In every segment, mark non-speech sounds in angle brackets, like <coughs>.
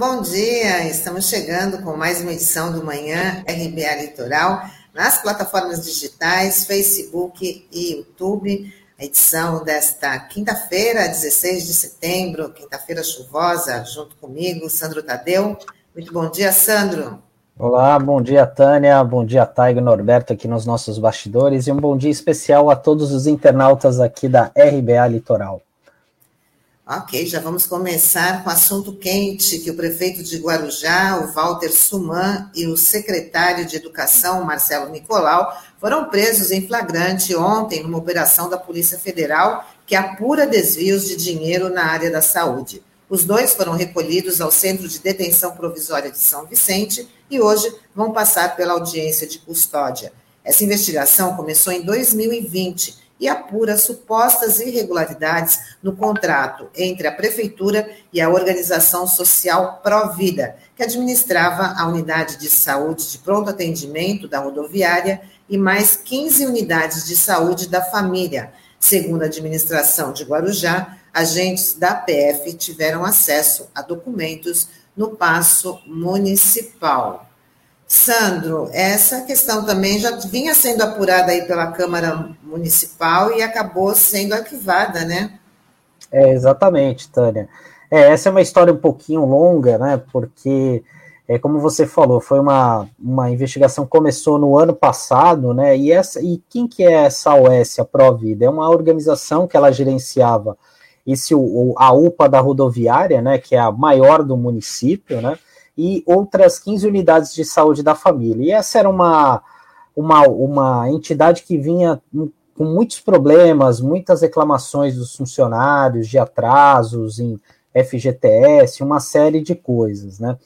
Bom dia. Estamos chegando com mais uma edição do Manhã RBA Litoral nas plataformas digitais, Facebook e YouTube. A edição desta quinta-feira, 16 de setembro, quinta-feira chuvosa, junto comigo, Sandro Tadeu. Muito bom dia, Sandro. Olá, bom dia, Tânia. Bom dia, Taigo Norberto, aqui nos nossos bastidores. E um bom dia especial a todos os internautas aqui da RBA Litoral. Ok, já vamos começar com assunto quente que o prefeito de Guarujá, o Walter Suman, e o secretário de Educação, Marcelo Nicolau, foram presos em flagrante ontem numa operação da Polícia Federal que apura desvios de dinheiro na área da saúde. Os dois foram recolhidos ao Centro de Detenção Provisória de São Vicente e hoje vão passar pela audiência de custódia. Essa investigação começou em 2020 e apura supostas irregularidades no contrato entre a Prefeitura e a organização social Provida, que administrava a unidade de saúde de pronto atendimento da rodoviária e mais 15 unidades de saúde da família. Segundo a administração de Guarujá, agentes da PF tiveram acesso a documentos no passo municipal. Sandro, essa questão também já vinha sendo apurada aí pela Câmara Municipal e acabou sendo arquivada, né? É, exatamente, Tânia. É, essa é uma história um pouquinho longa, né? Porque, é, como você falou, foi uma, uma investigação que começou no ano passado, né? E, essa, e quem que é essa OS, a Provida? É uma organização que ela gerenciava esse, o, a UPA da rodoviária, né? Que é a maior do município, né? E outras 15 unidades de saúde da família. E essa era uma, uma, uma entidade que vinha com muitos problemas, muitas reclamações dos funcionários, de atrasos em FGTS, uma série de coisas, né?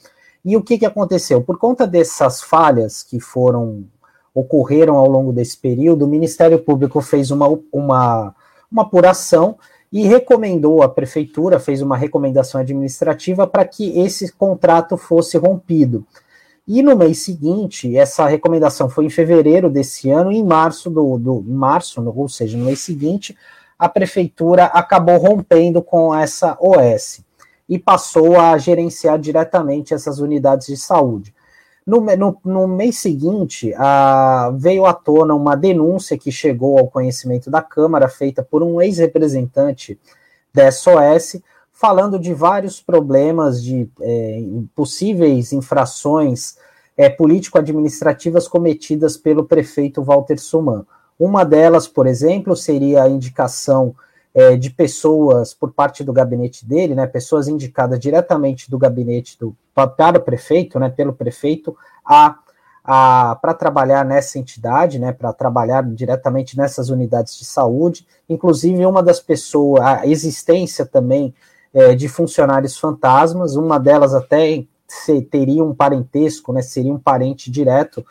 E o que, que aconteceu? Por conta dessas falhas que foram ocorreram ao longo desse período, o Ministério Público fez uma, uma, uma apuração e recomendou a prefeitura, fez uma recomendação administrativa para que esse contrato fosse rompido. E no mês seguinte, essa recomendação foi em fevereiro desse ano, em março do, do março, ou seja, no mês seguinte, a prefeitura acabou rompendo com essa OS e passou a gerenciar diretamente essas unidades de saúde. No, no, no mês seguinte, veio à tona uma denúncia que chegou ao conhecimento da Câmara, feita por um ex-representante da SOS, falando de vários problemas de é, possíveis infrações é, político-administrativas cometidas pelo prefeito Walter Suman. Uma delas, por exemplo, seria a indicação é, de pessoas por parte do gabinete dele, né, pessoas indicadas diretamente do gabinete do, para o prefeito, né, pelo prefeito, a, a para trabalhar nessa entidade, né, para trabalhar diretamente nessas unidades de saúde. Inclusive, uma das pessoas, a existência também é, de funcionários fantasmas, uma delas até se, teria um parentesco, né, seria um parente direto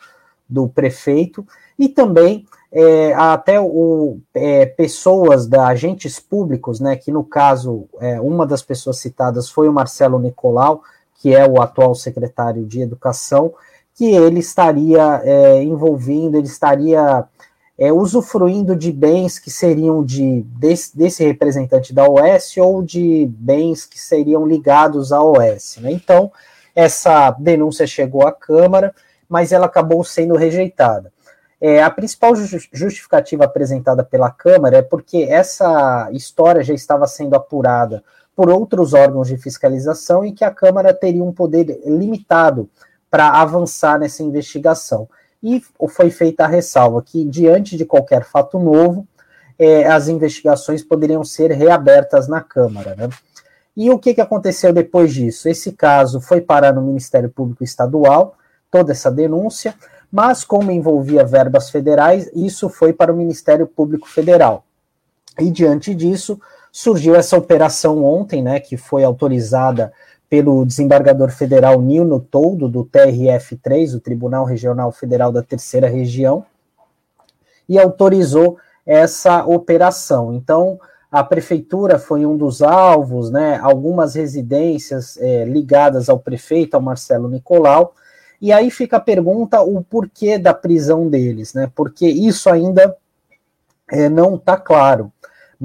do prefeito, e também é, até o, é, pessoas da agentes públicos, né, que no caso, é, uma das pessoas citadas foi o Marcelo Nicolau, que é o atual secretário de Educação, que ele estaria é, envolvendo, ele estaria é, usufruindo de bens que seriam de desse, desse, representante da OS ou de bens que seriam ligados à OS. Né? Então, essa denúncia chegou à Câmara, mas ela acabou sendo rejeitada. É, a principal justificativa apresentada pela Câmara é porque essa história já estava sendo apurada por outros órgãos de fiscalização e que a Câmara teria um poder limitado para avançar nessa investigação. E foi feita a ressalva que, diante de qualquer fato novo, é, as investigações poderiam ser reabertas na Câmara. Né? E o que, que aconteceu depois disso? Esse caso foi parar no Ministério Público Estadual, toda essa denúncia mas como envolvia verbas federais, isso foi para o Ministério Público Federal. E diante disso, surgiu essa operação ontem, né, que foi autorizada pelo desembargador federal Nilno Toldo, do TRF3, o Tribunal Regional Federal da Terceira Região, e autorizou essa operação. Então, a prefeitura foi um dos alvos, né, algumas residências é, ligadas ao prefeito, ao Marcelo Nicolau, e aí fica a pergunta o porquê da prisão deles, né? Porque isso ainda é, não está claro.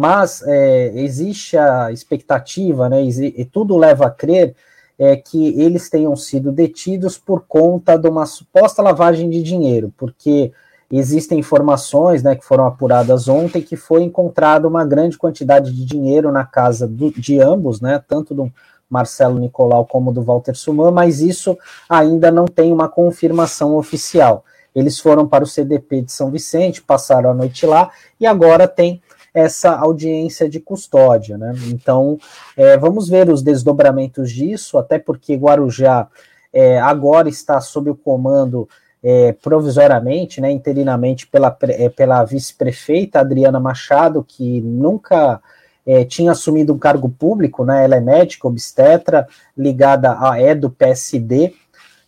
Mas é, existe a expectativa, né? E tudo leva a crer é que eles tenham sido detidos por conta de uma suposta lavagem de dinheiro, porque existem informações né, que foram apuradas ontem que foi encontrada uma grande quantidade de dinheiro na casa do, de ambos, né, tanto do Marcelo Nicolau como do Walter Suman, mas isso ainda não tem uma confirmação oficial. Eles foram para o CDP de São Vicente, passaram a noite lá e agora tem essa audiência de custódia, né? Então, é, vamos ver os desdobramentos disso, até porque Guarujá é, agora está sob o comando é, provisoriamente, né, interinamente pela, é, pela vice-prefeita Adriana Machado, que nunca é, tinha assumido um cargo público, né, ela é médica, obstetra, ligada à é do PSD,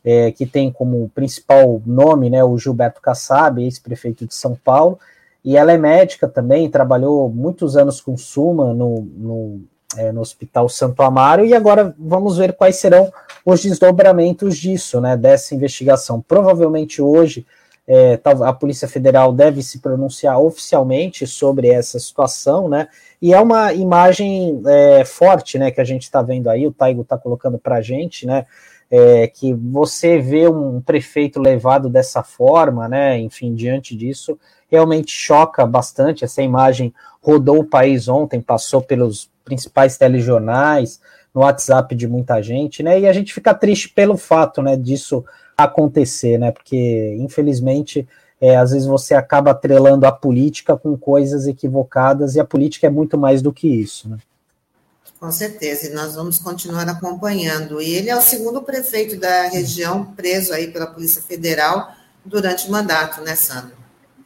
é, que tem como principal nome né, o Gilberto Kassab, ex-prefeito de São Paulo, e ela é médica também, trabalhou muitos anos com Suma no, no, é, no Hospital Santo Amaro, e agora vamos ver quais serão os desdobramentos disso, né, dessa investigação. Provavelmente hoje é, a Polícia Federal deve se pronunciar oficialmente sobre essa situação, né, e é uma imagem é, forte, né, que a gente está vendo aí, o Taigo está colocando para a gente, né, é, que você vê um prefeito levado dessa forma, né, enfim, diante disso, realmente choca bastante. Essa imagem rodou o país ontem, passou pelos principais telejornais, no WhatsApp de muita gente, né? E a gente fica triste pelo fato, né, disso acontecer, né? Porque infelizmente é, às vezes você acaba atrelando a política com coisas equivocadas e a política é muito mais do que isso, né? Com certeza, e nós vamos continuar acompanhando. E ele é o segundo prefeito da região preso aí pela Polícia Federal durante o mandato, né, Sandro?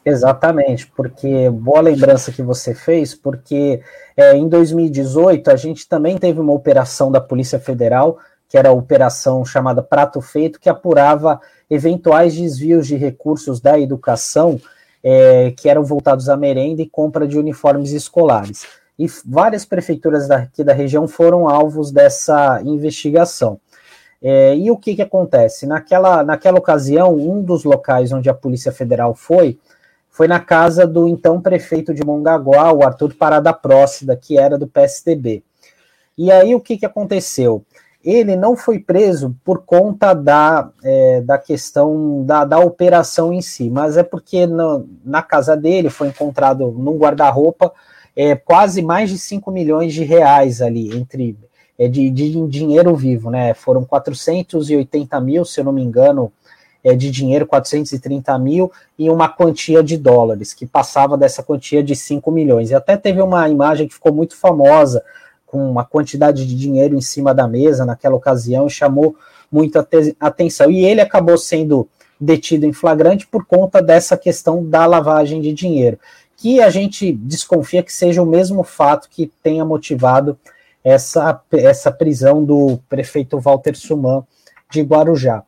Exatamente, porque boa lembrança que você fez, porque é, em 2018 a gente também teve uma operação da Polícia Federal, que era a operação chamada Prato Feito, que apurava eventuais desvios de recursos da educação é, que eram voltados à merenda e compra de uniformes escolares. E várias prefeituras daqui da região foram alvos dessa investigação. É, e o que, que acontece? Naquela, naquela ocasião, um dos locais onde a Polícia Federal foi foi na casa do então prefeito de Mongaguá, o Arthur Parada Próxida, que era do PSDB. E aí o que, que aconteceu? Ele não foi preso por conta da, é, da questão da, da operação em si, mas é porque no, na casa dele foi encontrado num guarda-roupa é, quase mais de 5 milhões de reais ali, entre é, de, de dinheiro vivo, né? Foram 480 mil, se eu não me engano, é, de dinheiro, 430 mil, e uma quantia de dólares, que passava dessa quantia de 5 milhões. E até teve uma imagem que ficou muito famosa, com uma quantidade de dinheiro em cima da mesa naquela ocasião, chamou muita atenção. E ele acabou sendo detido em flagrante por conta dessa questão da lavagem de dinheiro, que a gente desconfia que seja o mesmo fato que tenha motivado essa, essa prisão do prefeito Walter Suman de Guarujá.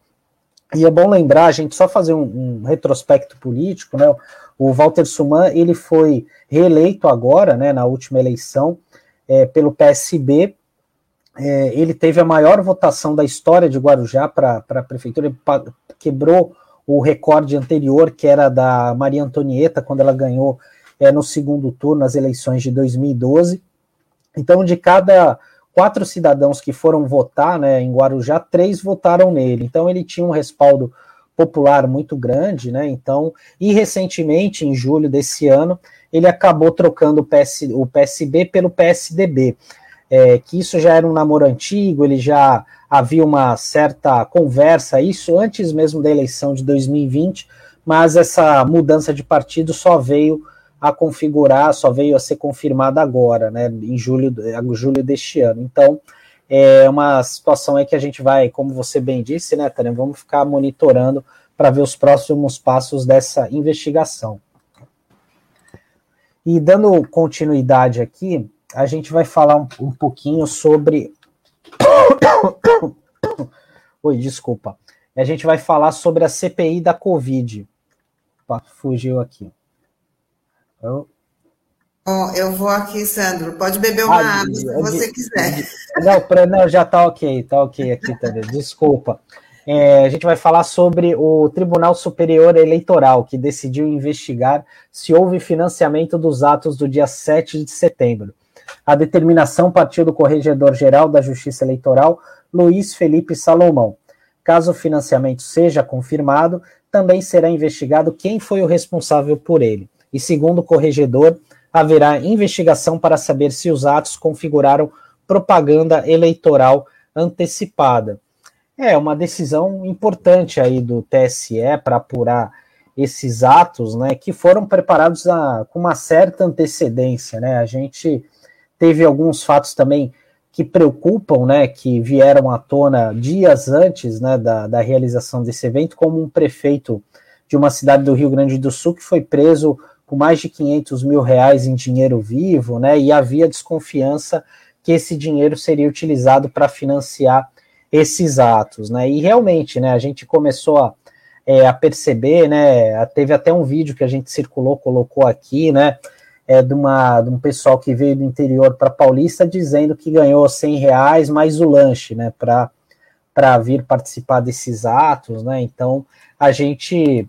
E é bom lembrar, a gente só fazer um, um retrospecto político, né? O Walter Suman, ele foi reeleito agora, né, na última eleição, é, pelo PSB. É, ele teve a maior votação da história de Guarujá para a prefeitura, ele quebrou o recorde anterior, que era da Maria Antonieta, quando ela ganhou é, no segundo turno as eleições de 2012. Então, de cada quatro cidadãos que foram votar né, em Guarujá, três votaram nele. Então ele tinha um respaldo popular muito grande, né? Então, e recentemente, em julho desse ano, ele acabou trocando o, PS, o PSB pelo PSDB. É, que isso já era um namoro antigo, ele já havia uma certa conversa, isso antes mesmo da eleição de 2020, mas essa mudança de partido só veio a configurar, só veio a ser confirmada agora, né, em julho, julho deste ano. Então, é uma situação aí que a gente vai, como você bem disse, né, Tânia, vamos ficar monitorando para ver os próximos passos dessa investigação. E dando continuidade aqui, a gente vai falar um, um pouquinho sobre. <coughs> Oi, desculpa. A gente vai falar sobre a CPI da Covid. Fugiu aqui. Eu... Bom, eu vou aqui, Sandro. Pode beber uma ah, água se você quiser. Não, pra, não, já está ok, está ok aqui também. <laughs> Desculpa. É, a gente vai falar sobre o Tribunal Superior Eleitoral, que decidiu investigar se houve financiamento dos atos do dia 7 de setembro. A determinação partiu do Corregedor-Geral da Justiça Eleitoral, Luiz Felipe Salomão. Caso o financiamento seja confirmado, também será investigado quem foi o responsável por ele. E segundo o corregedor, haverá investigação para saber se os atos configuraram propaganda eleitoral antecipada. É uma decisão importante aí do TSE para apurar esses atos, né, que foram preparados a, com uma certa antecedência, né? A gente teve alguns fatos também que preocupam, né, que vieram à tona dias antes, né, da, da realização desse evento, como um prefeito de uma cidade do Rio Grande do Sul que foi preso com mais de 500 mil reais em dinheiro vivo, né, e havia desconfiança que esse dinheiro seria utilizado para financiar esses atos, né, e realmente, né, a gente começou a, é, a perceber, né, teve até um vídeo que a gente circulou, colocou aqui, né, é, de, uma, de um pessoal que veio do interior para Paulista dizendo que ganhou 100 reais mais o lanche, né, para vir participar desses atos, né, então a gente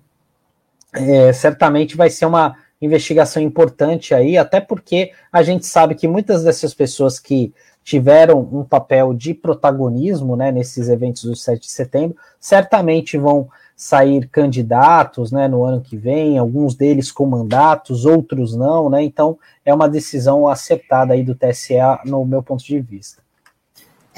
é, certamente vai ser uma investigação importante aí, até porque a gente sabe que muitas dessas pessoas que tiveram um papel de protagonismo né, nesses eventos do 7 de setembro, certamente vão sair candidatos né, no ano que vem, alguns deles com mandatos, outros não, né? Então é uma decisão acertada aí do TSE no meu ponto de vista.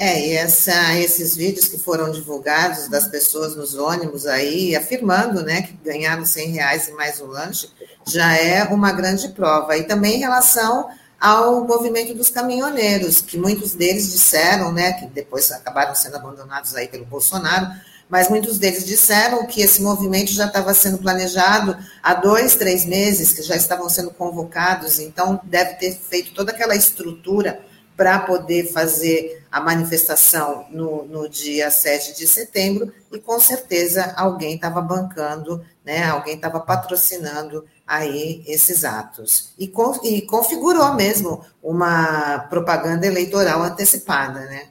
É, e essa, esses vídeos que foram divulgados das pessoas nos ônibus aí, afirmando né, que ganharam 100 reais e mais o lanche, já é uma grande prova. E também em relação ao movimento dos caminhoneiros, que muitos deles disseram, né, que depois acabaram sendo abandonados aí pelo Bolsonaro, mas muitos deles disseram que esse movimento já estava sendo planejado há dois, três meses, que já estavam sendo convocados, então deve ter feito toda aquela estrutura para poder fazer a manifestação no, no, dia 7 de setembro, e com certeza alguém estava bancando, né, alguém estava patrocinando aí esses atos. E, con, e configurou mesmo uma propaganda eleitoral antecipada, né?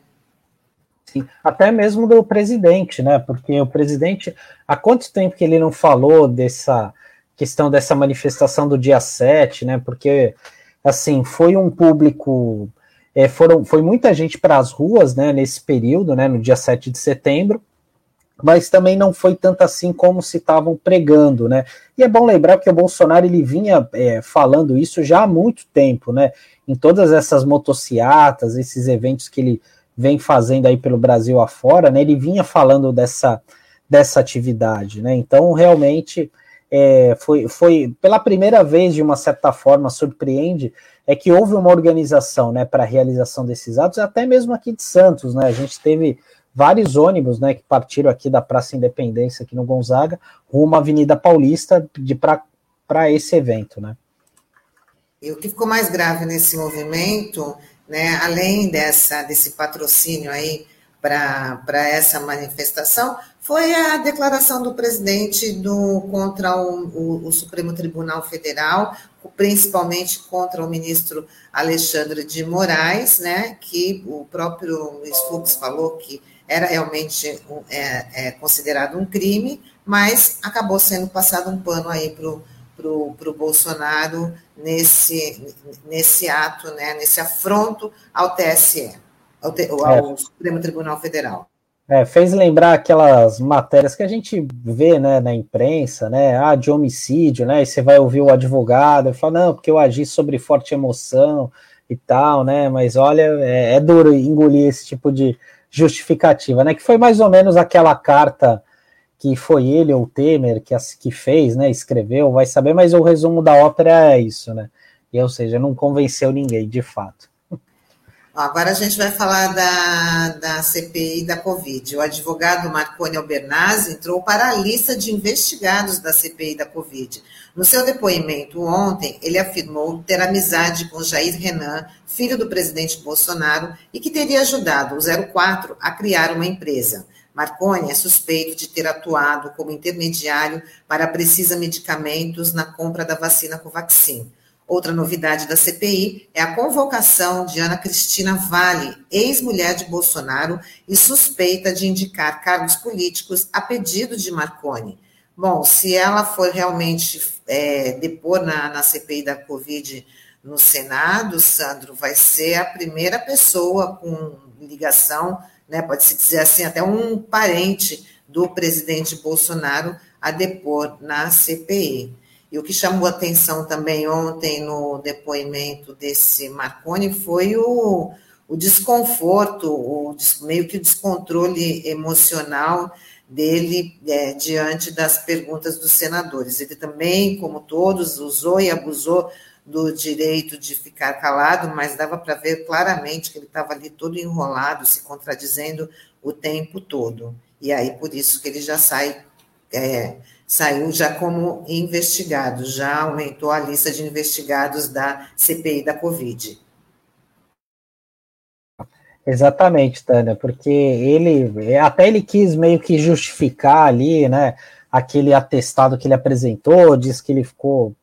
Sim, até mesmo do presidente, né? Porque o presidente, há quanto tempo que ele não falou dessa questão dessa manifestação do dia 7, né? Porque, assim, foi um público. É, foram, foi muita gente para as ruas, né, nesse período, né, no dia 7 de setembro, mas também não foi tanto assim como se estavam pregando, né? E é bom lembrar que o Bolsonaro ele vinha é, falando isso já há muito tempo, né? Em todas essas motociatas, esses eventos que ele vem fazendo aí pelo Brasil afora, né? Ele vinha falando dessa, dessa atividade, né? Então, realmente, é, foi, foi pela primeira vez, de uma certa forma, surpreende, é que houve uma organização, né, para a realização desses atos, até mesmo aqui de Santos, né? A gente teve vários ônibus, né, que partiram aqui da Praça Independência, aqui no Gonzaga, rumo à Avenida Paulista, para esse evento, né? E o que ficou mais grave nesse movimento né, além dessa, desse patrocínio aí para essa manifestação, foi a declaração do presidente do, contra o, o, o, Supremo Tribunal Federal, principalmente contra o ministro Alexandre de Moraes, né, que o próprio Luiz Fux falou que era realmente é, é, considerado um crime, mas acabou sendo passado um pano aí para o para o Bolsonaro nesse, nesse ato, né, nesse afronto ao TSE, ao, ao é. Supremo Tribunal Federal. É, fez lembrar aquelas matérias que a gente vê né, na imprensa, né? Ah, de homicídio, né? E você vai ouvir o advogado e fala, não, porque eu agi sobre forte emoção e tal, né? Mas olha, é, é duro engolir esse tipo de justificativa, né? Que foi mais ou menos aquela carta que foi ele ou Temer que, que fez, né, escreveu, vai saber, mas o resumo da ópera é isso, né? E, ou seja, não convenceu ninguém, de fato. Agora a gente vai falar da, da CPI da Covid. O advogado Marconi Albernaz entrou para a lista de investigados da CPI da Covid. No seu depoimento ontem, ele afirmou ter amizade com Jair Renan, filho do presidente Bolsonaro, e que teria ajudado o 04 a criar uma empresa. Marconi é suspeito de ter atuado como intermediário para a Precisa Medicamentos na compra da vacina Covaxin. Outra novidade da CPI é a convocação de Ana Cristina Vale, ex-mulher de Bolsonaro e suspeita de indicar cargos políticos a pedido de Marconi. Bom, se ela for realmente é, depor na, na CPI da Covid no Senado, Sandro, vai ser a primeira pessoa com ligação né, pode-se dizer assim, até um parente do presidente Bolsonaro a depor na CPI. E o que chamou atenção também ontem no depoimento desse Marconi foi o, o desconforto, o, meio que o descontrole emocional dele é, diante das perguntas dos senadores. Ele também, como todos, usou e abusou do direito de ficar calado, mas dava para ver claramente que ele estava ali todo enrolado, se contradizendo o tempo todo. E aí, por isso que ele já sai, é, saiu já como investigado, já aumentou a lista de investigados da CPI da Covid. Exatamente, Tânia, porque ele até ele quis meio que justificar ali, né, aquele atestado que ele apresentou, diz que ele ficou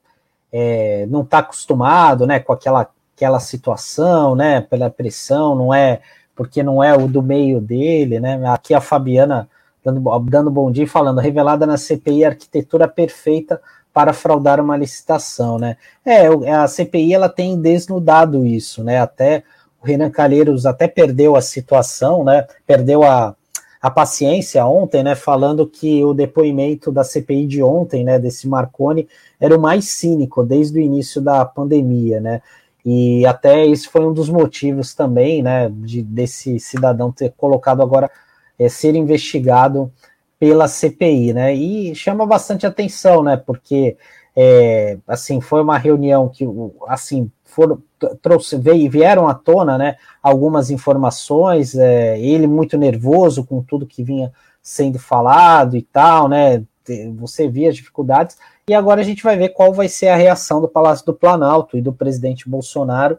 é, não está acostumado, né, com aquela aquela situação, né, pela pressão, não é porque não é o do meio dele, né? Aqui a Fabiana dando, dando bom dia e falando revelada na CPI arquitetura perfeita para fraudar uma licitação, né? É, a CPI ela tem desnudado isso, né? Até o Renan Calheiros até perdeu a situação, né? Perdeu a, a paciência ontem, né? Falando que o depoimento da CPI de ontem, né? Desse Marconi era o mais cínico desde o início da pandemia, né? E até esse foi um dos motivos também, né? De, desse cidadão ter colocado agora é, ser investigado pela CPI, né? E chama bastante atenção, né? Porque é, assim foi uma reunião que assim foram trouxe veio, vieram à tona né, algumas informações, é, ele muito nervoso com tudo que vinha sendo falado e tal, né? Você via as dificuldades, e agora a gente vai ver qual vai ser a reação do Palácio do Planalto e do presidente Bolsonaro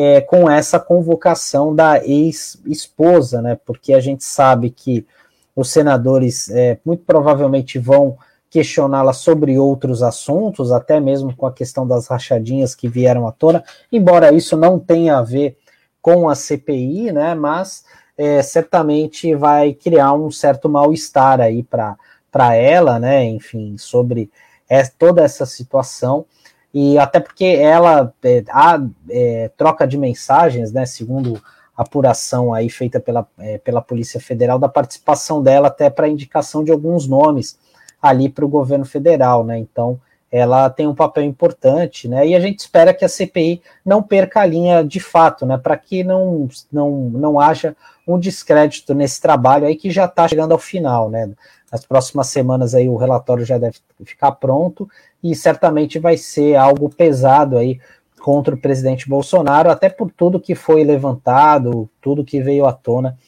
é, com essa convocação da ex-esposa, né? Porque a gente sabe que os senadores é, muito provavelmente vão questioná-la sobre outros assuntos, até mesmo com a questão das rachadinhas que vieram à tona, embora isso não tenha a ver com a CPI, né, mas é, certamente vai criar um certo mal-estar aí para ela, né, enfim, sobre é, toda essa situação, e até porque ela, é, a é, troca de mensagens, né, segundo apuração aí feita pela, é, pela Polícia Federal, da participação dela até para indicação de alguns nomes, ali para o governo federal, né? Então ela tem um papel importante, né? E a gente espera que a CPI não perca a linha de fato, né? Para que não, não, não haja um descrédito nesse trabalho aí que já está chegando ao final, né? Nas próximas semanas aí o relatório já deve ficar pronto e certamente vai ser algo pesado aí contra o presidente Bolsonaro, até por tudo que foi levantado, tudo que veio à tona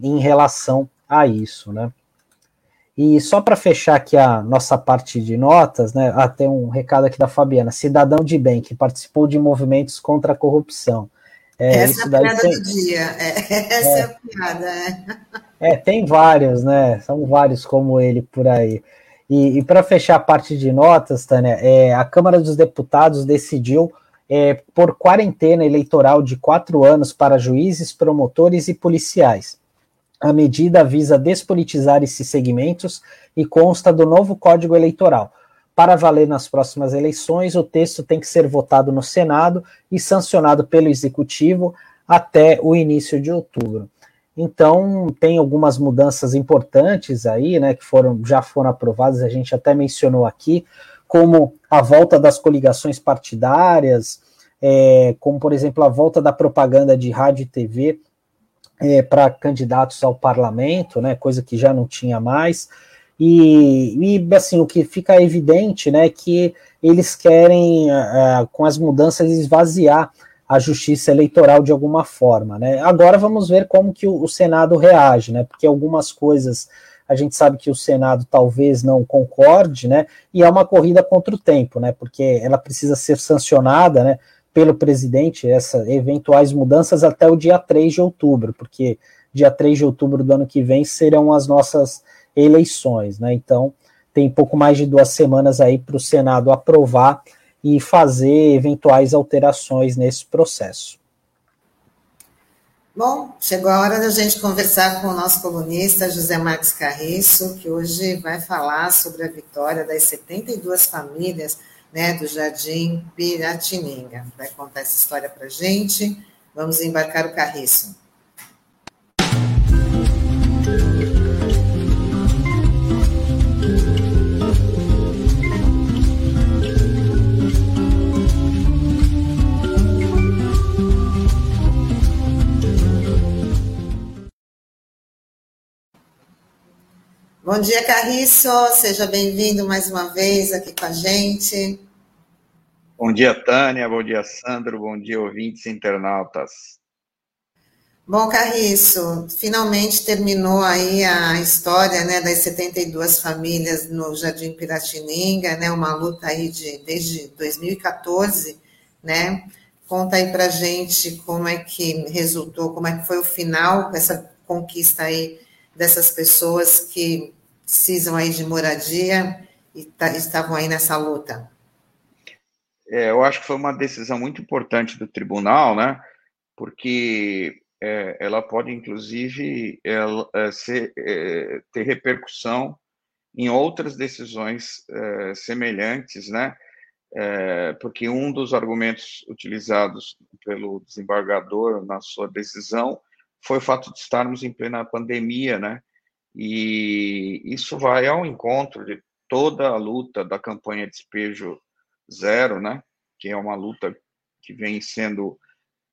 em relação a isso, né? E só para fechar aqui a nossa parte de notas, né? Ah, tem um recado aqui da Fabiana, cidadão de bem que participou de movimentos contra a corrupção. É, essa é a piada tem... do dia. É, <laughs> essa é. é, a piada. É. é, tem vários, né? São vários como ele por aí. E, e para fechar a parte de notas, Tânia, é, a Câmara dos Deputados decidiu é, por quarentena eleitoral de quatro anos para juízes, promotores e policiais. A medida visa despolitizar esses segmentos e consta do novo Código Eleitoral. Para valer nas próximas eleições, o texto tem que ser votado no Senado e sancionado pelo Executivo até o início de outubro. Então, tem algumas mudanças importantes aí, né, que foram, já foram aprovadas, a gente até mencionou aqui, como a volta das coligações partidárias, é, como, por exemplo, a volta da propaganda de rádio e TV é, para candidatos ao parlamento, né, coisa que já não tinha mais. E, e assim, o que fica evidente né, é que eles querem, uh, com as mudanças, esvaziar a justiça eleitoral de alguma forma. Né? Agora vamos ver como que o, o Senado reage, né? porque algumas coisas a gente sabe que o Senado talvez não concorde, né? E é uma corrida contra o tempo, né? Porque ela precisa ser sancionada, né? pelo presidente essas eventuais mudanças até o dia 3 de outubro, porque dia 3 de outubro do ano que vem serão as nossas eleições, né? Então tem pouco mais de duas semanas aí para o Senado aprovar e fazer eventuais alterações nesse processo. Bom, chegou a hora da gente conversar com o nosso colunista José Marcos Carriço, que hoje vai falar sobre a vitória das 72 famílias né, do Jardim Piratininga. Vai contar essa história para gente. Vamos embarcar o carriço. Bom dia, Carriço. Seja bem-vindo mais uma vez aqui com a gente. Bom dia, Tânia. Bom dia, Sandro. Bom dia, ouvintes internautas. Bom, Carriço, finalmente terminou aí a história né, das 72 famílias no Jardim Piratininga, né, uma luta aí de, desde 2014, né? Conta aí pra gente como é que resultou, como é que foi o final com essa conquista aí dessas pessoas que precisam aí de moradia e tá, estavam aí nessa luta? É, eu acho que foi uma decisão muito importante do tribunal, né? Porque é, ela pode, inclusive, ela, é, ser, é, ter repercussão em outras decisões é, semelhantes, né? É, porque um dos argumentos utilizados pelo desembargador na sua decisão foi o fato de estarmos em plena pandemia, né? E isso vai ao encontro de toda a luta da campanha Despejo Zero, né? Que é uma luta que vem sendo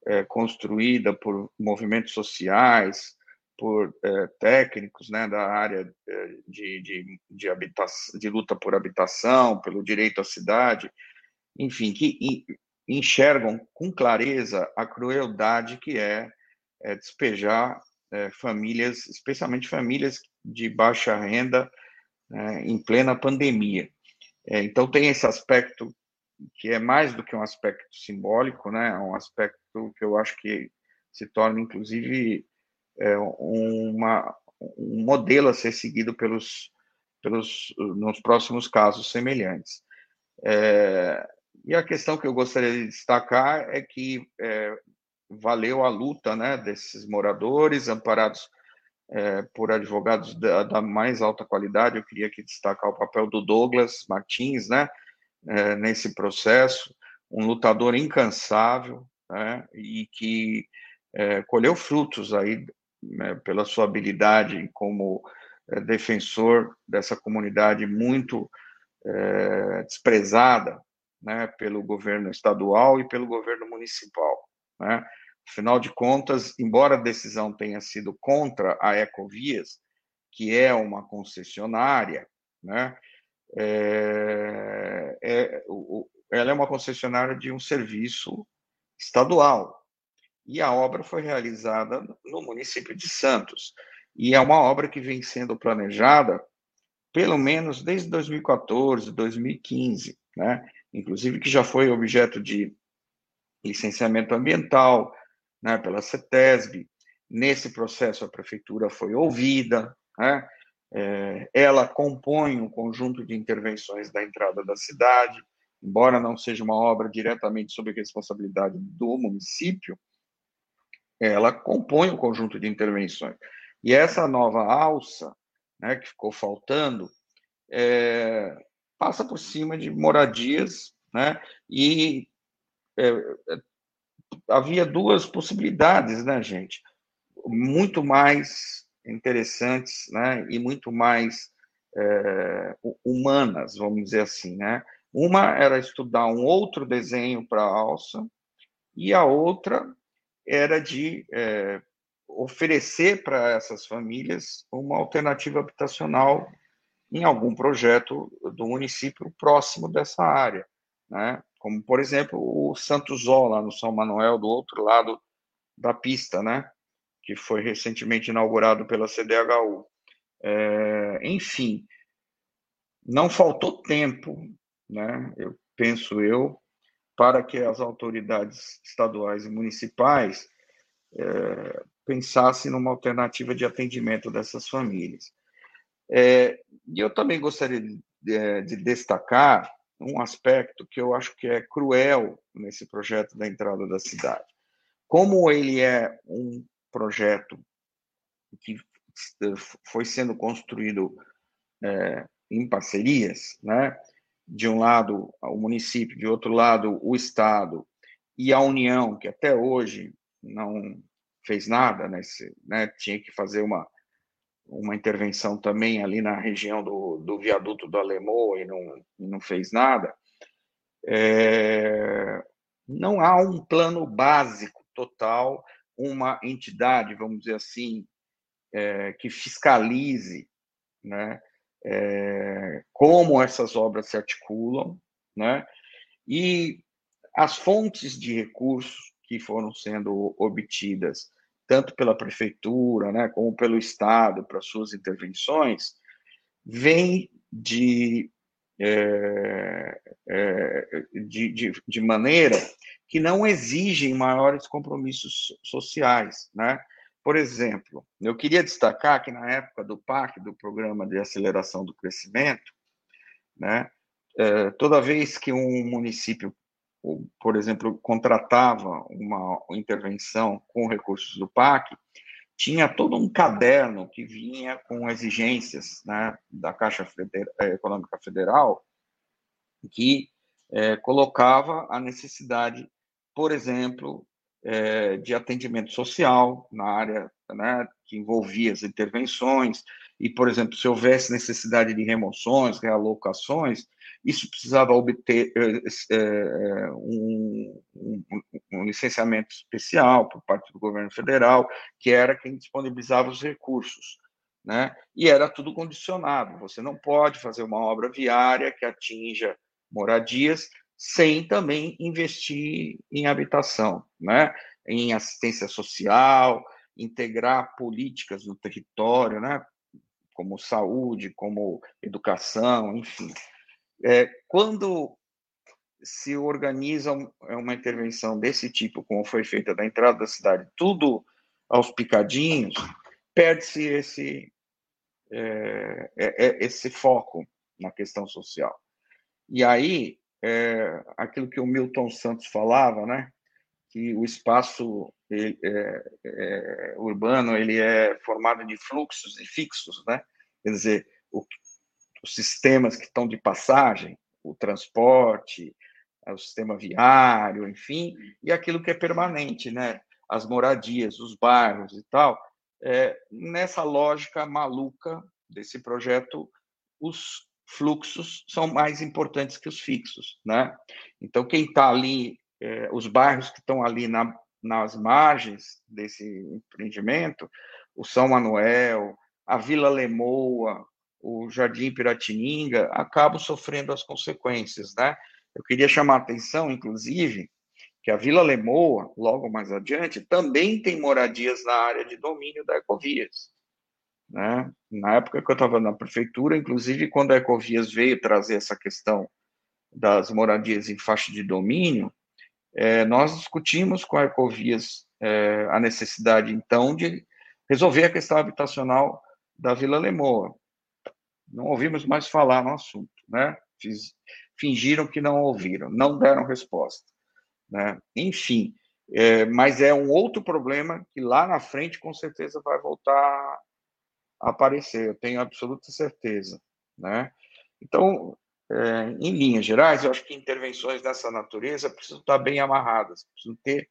é, construída por movimentos sociais, por é, técnicos né, da área é, de, de, de, habitação, de luta por habitação, pelo direito à cidade, enfim, que enxergam com clareza a crueldade que é, é despejar é, famílias, especialmente famílias de baixa renda, é, em plena pandemia. É, então, tem esse aspecto que é mais do que um aspecto simbólico, né? É um aspecto que eu acho que se torna, inclusive, é, uma, um modelo a ser seguido pelos, pelos nos próximos casos semelhantes. É, e a questão que eu gostaria de destacar é que é, valeu a luta né, desses moradores, amparados é, por advogados da, da, mais alta qualidade. Eu queria aqui destacar o papel do Douglas Martins, né, é, nesse processo, um lutador incansável, né, e que é, colheu frutos aí né, pela sua habilidade como é, defensor dessa comunidade muito é, desprezada, né, pelo governo estadual e pelo governo municipal, né? Afinal de contas, embora a decisão tenha sido contra a Ecovias, que é uma concessionária, né, é, é, ela é uma concessionária de um serviço estadual. E a obra foi realizada no município de Santos. E é uma obra que vem sendo planejada pelo menos desde 2014, 2015, né? Inclusive que já foi objeto de licenciamento ambiental, né, pela CETESB. Nesse processo, a prefeitura foi ouvida, né? É, ela compõe um conjunto de intervenções da entrada da cidade, embora não seja uma obra diretamente sob responsabilidade do município, ela compõe um conjunto de intervenções. E essa nova alça, né, que ficou faltando, é, passa por cima de moradias, né, e é, havia duas possibilidades, né, gente? Muito mais interessantes, né, e muito mais é, humanas, vamos dizer assim, né? Uma era estudar um outro desenho para a alça e a outra era de é, oferecer para essas famílias uma alternativa habitacional em algum projeto do município próximo dessa área, né? Como, por exemplo, o Santos Zola, no São Manuel, do outro lado da pista, né? que foi recentemente inaugurado pela CDHU. É, enfim, não faltou tempo, né? eu penso eu, para que as autoridades estaduais e municipais é, pensassem numa alternativa de atendimento dessas famílias. É, e eu também gostaria de, de destacar um aspecto que eu acho que é cruel nesse projeto da entrada da cidade. Como ele é um projeto que foi sendo construído é, em parcerias, né? De um lado o município, de outro lado o estado e a União, que até hoje não fez nada, né? né? Tinha que fazer uma uma intervenção também ali na região do, do viaduto do Alemão e não, não fez nada, é, não há um plano básico total, uma entidade, vamos dizer assim, é, que fiscalize né, é, como essas obras se articulam, né? E as fontes de recursos que foram sendo obtidas, tanto pela prefeitura, né, como pelo Estado, para suas intervenções, vêm de, é, é, de, de, de, maneira que não exigem maiores compromissos sociais, né? Por exemplo, eu queria destacar que na época do PAC, do Programa de Aceleração do Crescimento, né, é, toda vez que um município por exemplo, contratava uma intervenção com recursos do PAC, tinha todo um caderno que vinha com exigências né, da Caixa eh, Econômica Federal, que é, colocava a necessidade, por exemplo, é, de atendimento social na área né, que envolvia as intervenções, e, por exemplo, se houvesse necessidade de remoções, realocações, isso precisava obter é, um, um, um, licenciamento especial por parte do governo federal, que era quem disponibilizava os recursos. Né? E era tudo condicionado. Você não pode fazer uma obra viária que atinja moradias sem também investir em habitação, né? em assistência social, integrar políticas no território, né? como saúde, como educação, enfim. É, quando se organiza é uma intervenção desse tipo, como foi feita da entrada da cidade, tudo aos picadinhos, perde-se esse, é, é, é, esse foco na questão social. E aí, é, aquilo que o Milton Santos falava, né, que o espaço ele, é, é, urbano ele é formado de fluxos e fixos, né? Quer dizer, o, os sistemas que estão de passagem, o transporte, o sistema viário, enfim, e aquilo que é permanente, né? As moradias, os bairros e tal. É, nessa lógica maluca desse projeto, os fluxos são mais importantes que os fixos, né? Então, quem está ali é, os bairros que estão ali na, nas margens desse empreendimento, o São Manuel, a Vila Lemoa, o Jardim Piratininga, acabam sofrendo as consequências, né? Eu queria chamar a atenção, inclusive, que a Vila Lemoa, logo mais adiante, também tem moradias na área de domínio da Ecovias. Né? Na época que eu estava na prefeitura, inclusive quando a Ecovias veio trazer essa questão das moradias em faixa de domínio, é, nós discutimos com a Ecovias é, a necessidade, então, de resolver a questão habitacional da Vila Lemoa. Não ouvimos mais falar no assunto, né? Fiz, fingiram que não ouviram, não deram resposta. Né? Enfim, é, mas é um outro problema que lá na frente, com certeza, vai voltar aparecer, eu tenho absoluta certeza. Né? Então, é, em linhas gerais, eu acho que intervenções dessa natureza precisam estar bem amarradas, precisam ter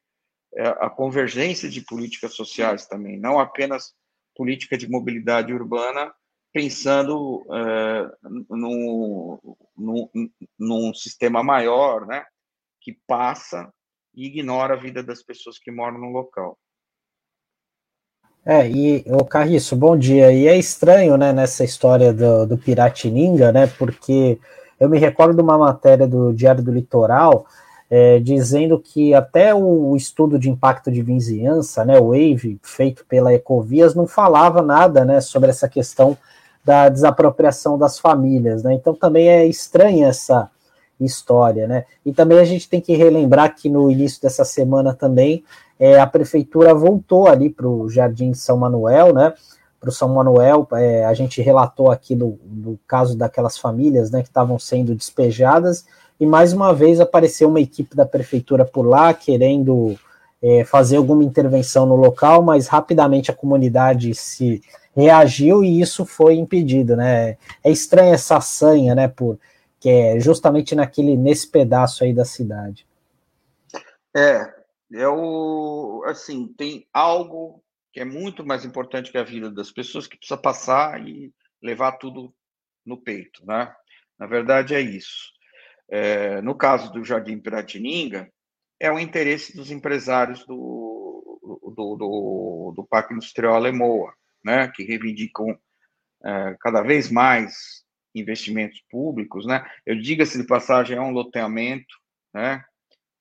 é, a convergência de políticas sociais também, não apenas política de mobilidade urbana, pensando é, num, num, num sistema maior, né, que passa e ignora a vida das pessoas que moram no local. É, e o Carriço, bom dia. E é estranho, né, nessa história do, do Piratininga, né, porque eu me recordo de uma matéria do Diário do Litoral é, dizendo que até o estudo de impacto de vizinhança, né, o WAVE, feito pela Ecovias, não falava nada né, sobre essa questão da desapropriação das famílias. Né? Então também é estranha essa história. Né? E também a gente tem que relembrar que no início dessa semana também é, a prefeitura voltou ali para o Jardim São Manuel, né? para o São Manuel. É, a gente relatou aqui do, do caso daquelas famílias né, que estavam sendo despejadas, e mais uma vez apareceu uma equipe da prefeitura por lá querendo é, fazer alguma intervenção no local, mas rapidamente a comunidade se reagiu e isso foi impedido, né? É estranha essa sanha, né? Por que é justamente naquele nesse pedaço aí da cidade. É, é o assim tem algo que é muito mais importante que a vida das pessoas, que precisa passar e levar tudo no peito, né? Na verdade, é isso. É, no caso do Jardim Piratininga, é o interesse dos empresários do, do, do, do Parque Industrial Alemoa, né? Que reivindicam é, cada vez mais investimentos públicos, né? Eu diga-se de passagem, é um loteamento, né?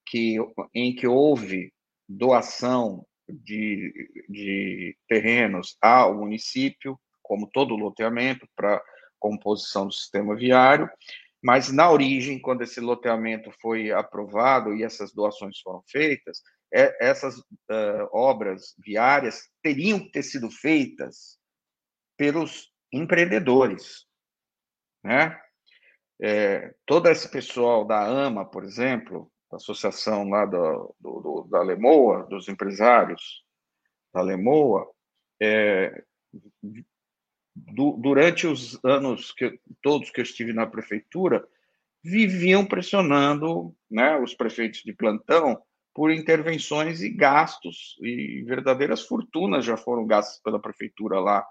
Que, em que houve doação de, de terrenos ao município, como todo loteamento, para composição do sistema viário, mas na origem, quando esse loteamento foi aprovado e essas doações foram feitas, é, essas uh, obras viárias teriam que ter sido feitas pelos empreendedores, né? É, todo esse pessoal da AMA, por exemplo, da associação lá do, do, do, da Lemoa, dos empresários da Lemoa, é, durante os anos que todos que eu estive na prefeitura, viviam pressionando né, os prefeitos de plantão por intervenções e gastos, e verdadeiras fortunas já foram gastas pela prefeitura lá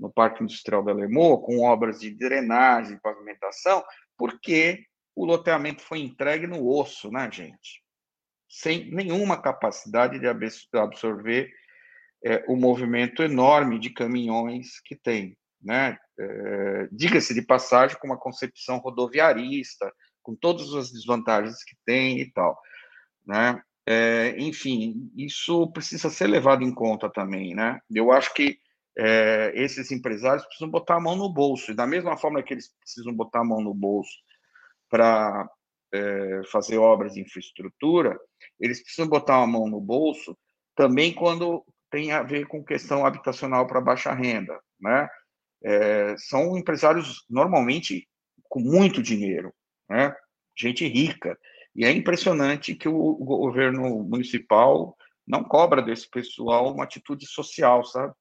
no Parque Industrial da Lemoa, com obras de drenagem, pavimentação, porque o loteamento foi entregue no osso, né, gente? Sem nenhuma capacidade de absorver é, o movimento enorme de caminhões que tem, né? É, Diga-se de passagem, com uma concepção rodoviarista, com todas as desvantagens que tem e tal, né? É, enfim, isso precisa ser levado em conta também, né? Eu acho que é, esses empresários precisam botar a mão no bolso, e da mesma forma que eles precisam botar a mão no bolso para é, fazer obras de infraestrutura, eles precisam botar a mão no bolso também quando tem a ver com questão habitacional para baixa renda, né? É, são empresários normalmente com muito dinheiro, né? Gente rica. E é impressionante que o governo municipal não cobra desse pessoal uma atitude social, sabe?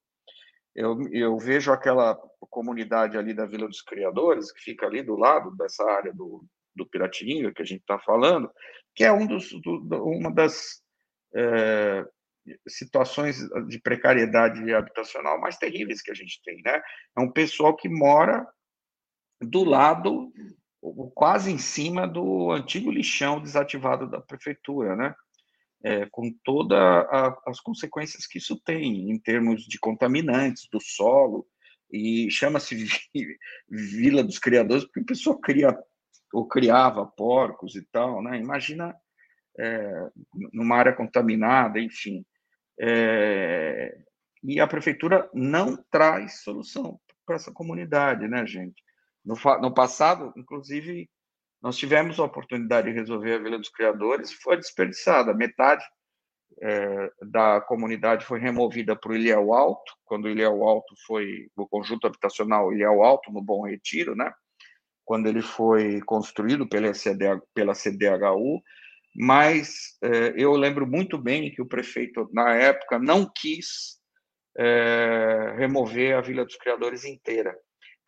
Eu, eu vejo aquela comunidade ali da Vila dos Criadores, que fica ali do lado dessa área do, do Piratininga que a gente está falando, que é um dos, do, uma das é, situações de precariedade habitacional mais terríveis que a gente tem, né? É um pessoal que mora do lado, quase em cima do antigo lixão desativado da prefeitura, né? É, com todas as consequências que isso tem em termos de contaminantes do solo, e chama-se <laughs> Vila dos Criadores, porque o pessoal cria ou criava porcos e tal, né? Imagina é, numa área contaminada, enfim. É, e a prefeitura não traz solução para essa comunidade, né, gente? No, no, passado, inclusive, nós tivemos a oportunidade de resolver a Vila dos Criadores, foi desperdiçada. Metade é, da comunidade foi removida para o Ilhéu Alto, quando o Ilhéu Alto foi, o conjunto habitacional Ilhéu Alto, no Bom Retiro, né? Quando ele foi construído pela, CDH, pela CDHU, mas é, eu lembro muito bem que o prefeito, na época, não quis é, remover a Vila dos Criadores inteira.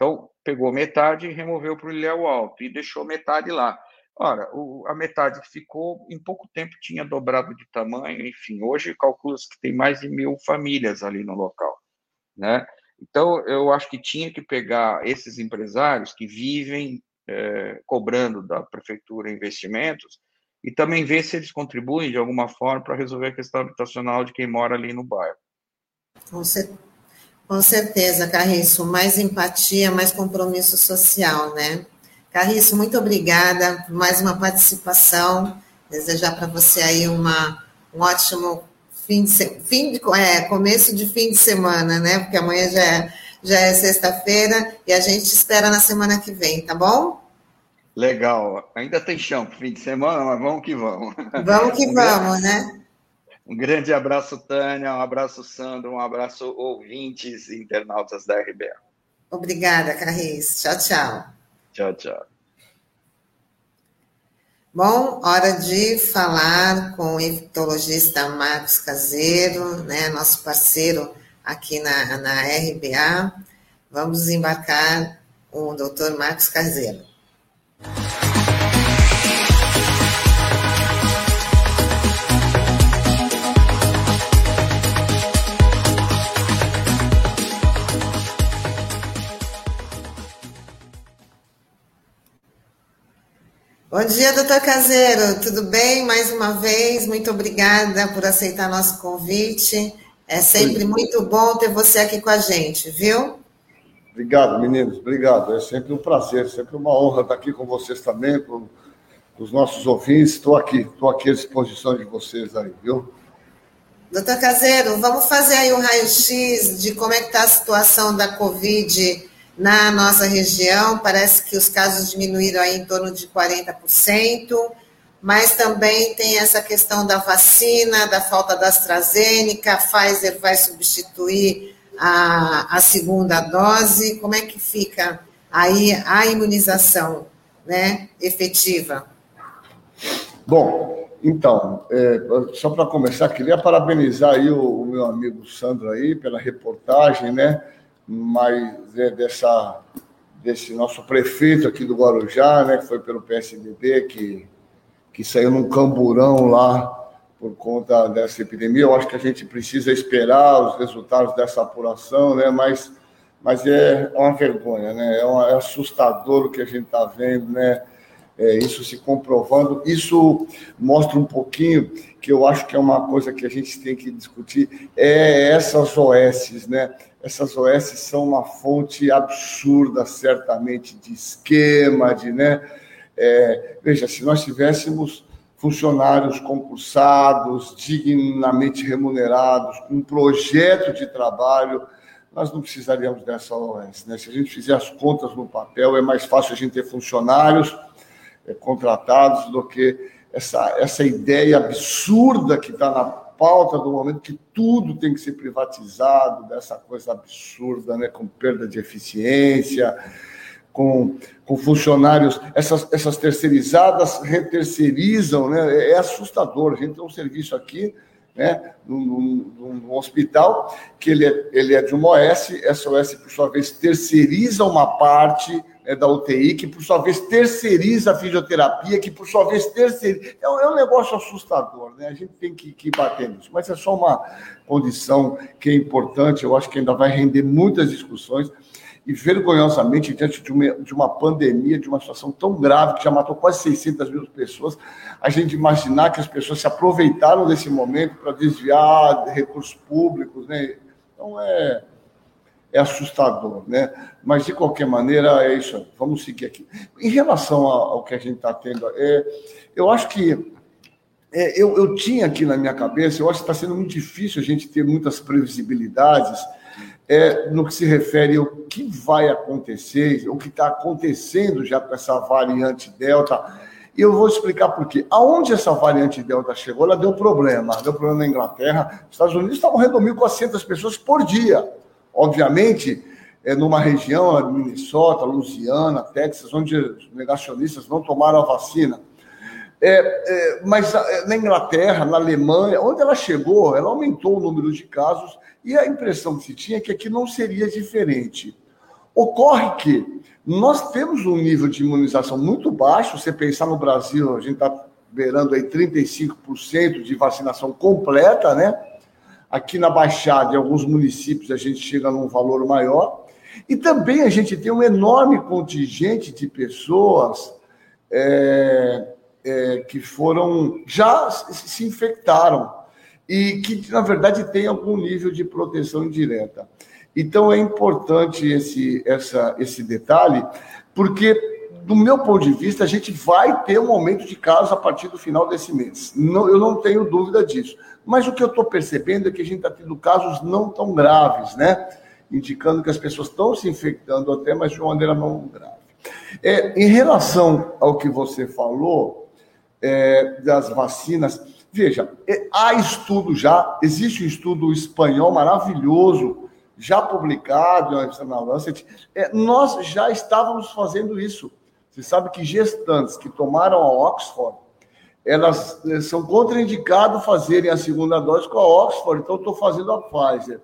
Então, pegou metade e removeu para o Ilhéu Alto e deixou metade lá. Ora, o, a metade que ficou, em pouco tempo, tinha dobrado de tamanho, enfim, hoje calcula-se que tem mais de mil famílias ali no local, né? Então, eu acho que tinha que pegar esses empresários que vivem é, cobrando da prefeitura investimentos e também ver se eles contribuem de alguma forma para resolver a questão habitacional de quem mora ali no bairro. Com, cer com certeza, Carriço. Mais empatia, mais compromisso social, né? Carriço, muito obrigada por mais uma participação. Desejar para você aí uma, um ótimo fim de, fim de é, começo de fim de semana, né? Porque amanhã já é, já é sexta-feira e a gente espera na semana que vem, tá bom? Legal. Ainda tem chão para fim de semana, mas vamos que vamos. Vamos que <laughs> vamos, né? Um grande abraço, Tânia, um abraço, Sandro, um abraço, ouvintes e internautas da RBA. Obrigada, Carris. Tchau, tchau. Tchau, tchau. Bom, hora de falar com o infectologista Marcos Caseiro, né, nosso parceiro aqui na, na RBA. Vamos embarcar o doutor Marcos Caseiro. Bom dia, doutor Caseiro, tudo bem? Mais uma vez, muito obrigada por aceitar nosso convite. É sempre muito bom ter você aqui com a gente, viu? Obrigado, meninos. Obrigado. É sempre um prazer, sempre uma honra estar aqui com vocês também, com, os nossos ouvintes. Estou aqui, estou aqui à disposição de vocês aí, viu? Doutor Caseiro, vamos fazer aí um raio-x de como é que está a situação da Covid na nossa região. Parece que os casos diminuíram aí em torno de 40%, mas também tem essa questão da vacina, da falta da AstraZeneca, a Pfizer vai substituir a, a segunda dose. Como é que fica aí a imunização né, efetiva? Bom, então, é, só para começar, queria parabenizar aí o, o, meu amigo Sandro aí pela reportagem, né? Mas é dessa desse nosso prefeito aqui do Guarujá, né? Que foi pelo PSDB que que saiu num camburão lá por conta dessa epidemia. Eu acho que a gente precisa esperar os resultados dessa apuração, né? Mas mas é uma vergonha, né? É, uma, é assustador o que a gente está vendo, né? é, isso se comprovando. Isso mostra um pouquinho que eu acho que é uma coisa que a gente tem que discutir, é essas OS, né? Essas OS são uma fonte absurda, certamente, de esquema, de, né? É, veja, se nós tivéssemos funcionários concursados, dignamente remunerados, com um projeto de trabalho, nós não precisaríamos dessa OS. Né? Se a gente fizer as contas no papel, é mais fácil a gente ter funcionários é, contratados do que essa, essa ideia absurda que está na pauta do momento, que tudo tem que ser privatizado, dessa coisa absurda, né, com perda de eficiência, com, com funcionários, essas, essas terceirizadas reterceirizam, né, é, é assustador. A gente tem um serviço aqui, né, num, num, hospital, que ele é, ele é de uma OS, essa OS, por sua vez, terceiriza uma parte é, da UTI, que por sua vez terceiriza a fisioterapia, que por sua vez terceiriza. É, é um negócio assustador, né? A gente tem que, que bater nisso. Mas é só uma condição que é importante, eu acho que ainda vai render muitas discussões. E vergonhosamente, diante de uma, de uma pandemia, de uma situação tão grave, que já matou quase 600 mil pessoas, a gente imaginar que as pessoas se aproveitaram desse momento para desviar recursos públicos, né? Então é é assustador, né? Mas, de qualquer maneira, é isso. Vamos seguir aqui. Em relação ao que a gente está tendo, é, eu acho que é, eu, eu tinha aqui na minha cabeça, eu acho que está sendo muito difícil a gente ter muitas previsibilidades é, no que se refere ao que vai acontecer, o que está acontecendo já com essa variante Delta. E eu vou explicar por quê. Aonde essa variante Delta chegou, ela deu problema. Deu problema na Inglaterra. Os Estados Unidos estavam morrendo 1.400 pessoas por dia. Obviamente, é numa região, Minnesota, Louisiana, Texas, onde os negacionistas não tomaram a vacina. É, é, mas é, na Inglaterra, na Alemanha, onde ela chegou, ela aumentou o número de casos e a impressão que se tinha é que aqui não seria diferente. Ocorre que nós temos um nível de imunização muito baixo, você pensar no Brasil, a gente está beirando aí 35% de vacinação completa, né? Aqui na Baixada, em alguns municípios, a gente chega num valor maior. E também a gente tem um enorme contingente de pessoas é, é, que foram, já se infectaram e que, na verdade, tem algum nível de proteção indireta. Então, é importante esse, essa, esse detalhe, porque, do meu ponto de vista, a gente vai ter um aumento de casos a partir do final desse mês. Não, eu não tenho dúvida disso. Mas o que eu estou percebendo é que a gente está tendo casos não tão graves, né? Indicando que as pessoas estão se infectando até, mas de uma maneira não grave. É, em relação ao que você falou é, das vacinas, veja, é, há estudo já, existe um estudo espanhol maravilhoso, já publicado na Lancet, é, nós já estávamos fazendo isso. Você sabe que gestantes que tomaram a Oxford elas eh, são contraindicadas fazerem a segunda dose com a Oxford, então estou fazendo a Pfizer.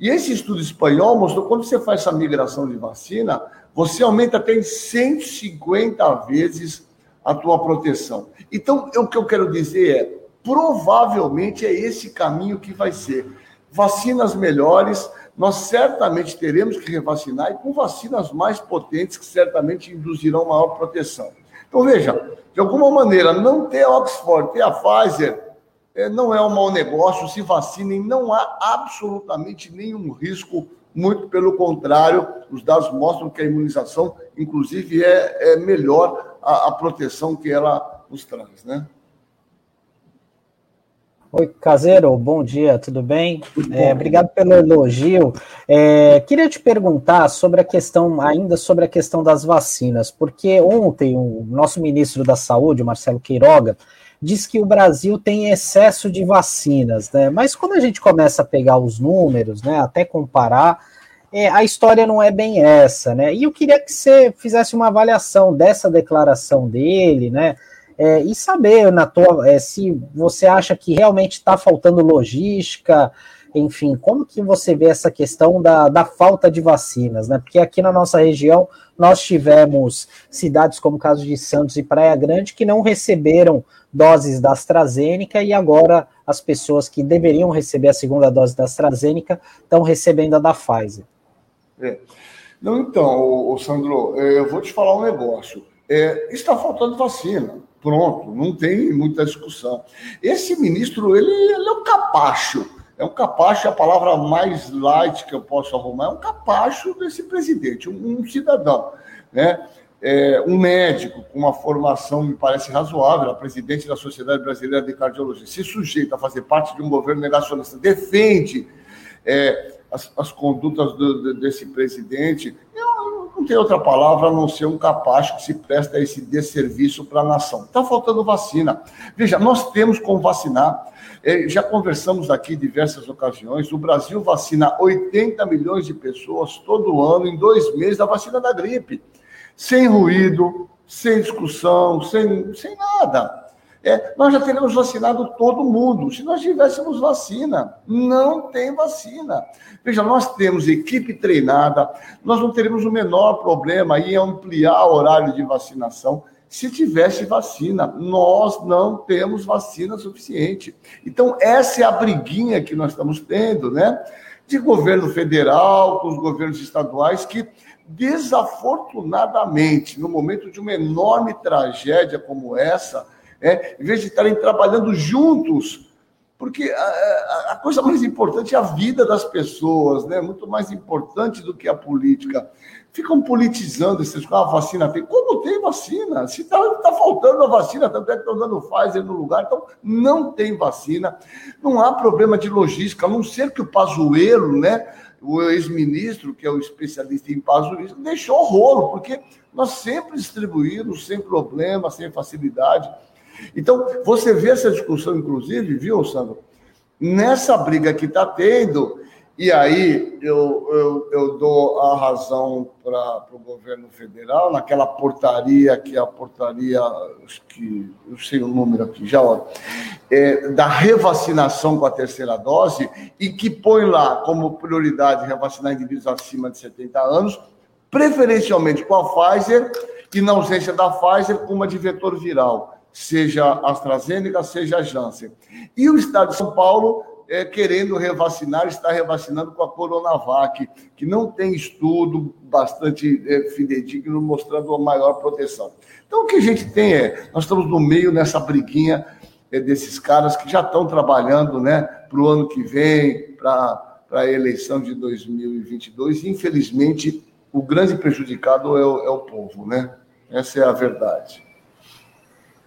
E esse estudo espanhol mostrou que quando você faz essa migração de vacina, você aumenta até em 150 vezes a tua proteção. Então, o que eu quero dizer é, provavelmente é esse caminho que vai ser. Vacinas melhores, nós certamente teremos que revacinar e com vacinas mais potentes que certamente induzirão maior proteção. Então, veja, de alguma maneira, não ter a Oxford, ter a Pfizer, é, não é um mau negócio, se vacinem, não há absolutamente nenhum risco muito pelo contrário, os dados mostram que a imunização, inclusive, é, é melhor a, a proteção que ela nos traz, né? Oi, Caseiro, bom dia, tudo bem? É, obrigado pelo elogio. É, queria te perguntar sobre a questão, ainda sobre a questão das vacinas, porque ontem o nosso ministro da Saúde, Marcelo Queiroga, disse que o Brasil tem excesso de vacinas, né? Mas quando a gente começa a pegar os números, né, até comparar, é, a história não é bem essa, né? E eu queria que você fizesse uma avaliação dessa declaração dele, né? É, e saber na tua, é, se você acha que realmente está faltando logística, enfim, como que você vê essa questão da, da falta de vacinas, né? Porque aqui na nossa região nós tivemos cidades como o caso de Santos e Praia Grande que não receberam doses da AstraZeneca e agora as pessoas que deveriam receber a segunda dose da AstraZeneca estão recebendo a da Pfizer. É. Não, então, o Sandro, é, eu vou te falar um negócio. É, está faltando vacina. Pronto, não tem muita discussão. Esse ministro, ele, ele é um capacho. É um capacho, é a palavra mais light que eu posso arrumar, é um capacho desse presidente, um, um cidadão. Né? É, um médico com uma formação, me parece razoável, a presidente da Sociedade Brasileira de Cardiologia, se sujeita a fazer parte de um governo negacionista, defende é, as, as, condutas do, desse presidente, eu não tem outra palavra a não ser um capacho que se presta esse desserviço para a nação. Está faltando vacina. Veja, nós temos como vacinar. É, já conversamos aqui diversas ocasiões. O Brasil vacina 80 milhões de pessoas todo ano, em dois meses, da vacina da gripe. Sem ruído, sem discussão, sem, sem nada. É, nós já teríamos vacinado todo mundo. Se nós tivéssemos vacina, não tem vacina. Veja, nós temos equipe treinada, nós não teríamos o menor problema em ampliar o horário de vacinação se tivesse vacina. Nós não temos vacina suficiente. Então, essa é a briguinha que nós estamos tendo, né? De governo federal, com os governos estaduais, que desafortunadamente, no momento de uma enorme tragédia como essa, é, em vez de estarem trabalhando juntos, porque a, a, coisa mais importante é a vida das pessoas, né? muito mais importante do que a política. Ficam politizando esses ah, a vacina tem. Como tem vacina? Se está tá faltando a vacina, tanto é que estão dando Pfizer no lugar, então não tem vacina. Não há problema de logística, a não ser que o Pazuello, né? o ex-ministro, que é o especialista em pazulismo, deixou rolo, porque nós sempre distribuímos sem problema, sem facilidade. Então, você vê essa discussão, inclusive, viu, Sandro? Nessa briga que está tendo, e aí eu, eu, eu dou a razão para o governo federal, naquela portaria, que é a portaria, que eu sei o número aqui já, ó, é, da revacinação com a terceira dose, e que põe lá como prioridade revacinar indivíduos acima de 70 anos, preferencialmente com a Pfizer, e na ausência da Pfizer, com uma de vetor viral seja AstraZeneca, seja Janssen. E o Estado de São Paulo, é, querendo revacinar, está revacinando com a Coronavac, que não tem estudo bastante é, fidedigno mostrando a maior proteção. Então, o que a gente tem é, nós estamos no meio nessa briguinha é, desses caras que já estão trabalhando né, para o ano que vem, para a eleição de 2022. E, infelizmente, o grande prejudicado é o, é o povo, né? Essa é a verdade.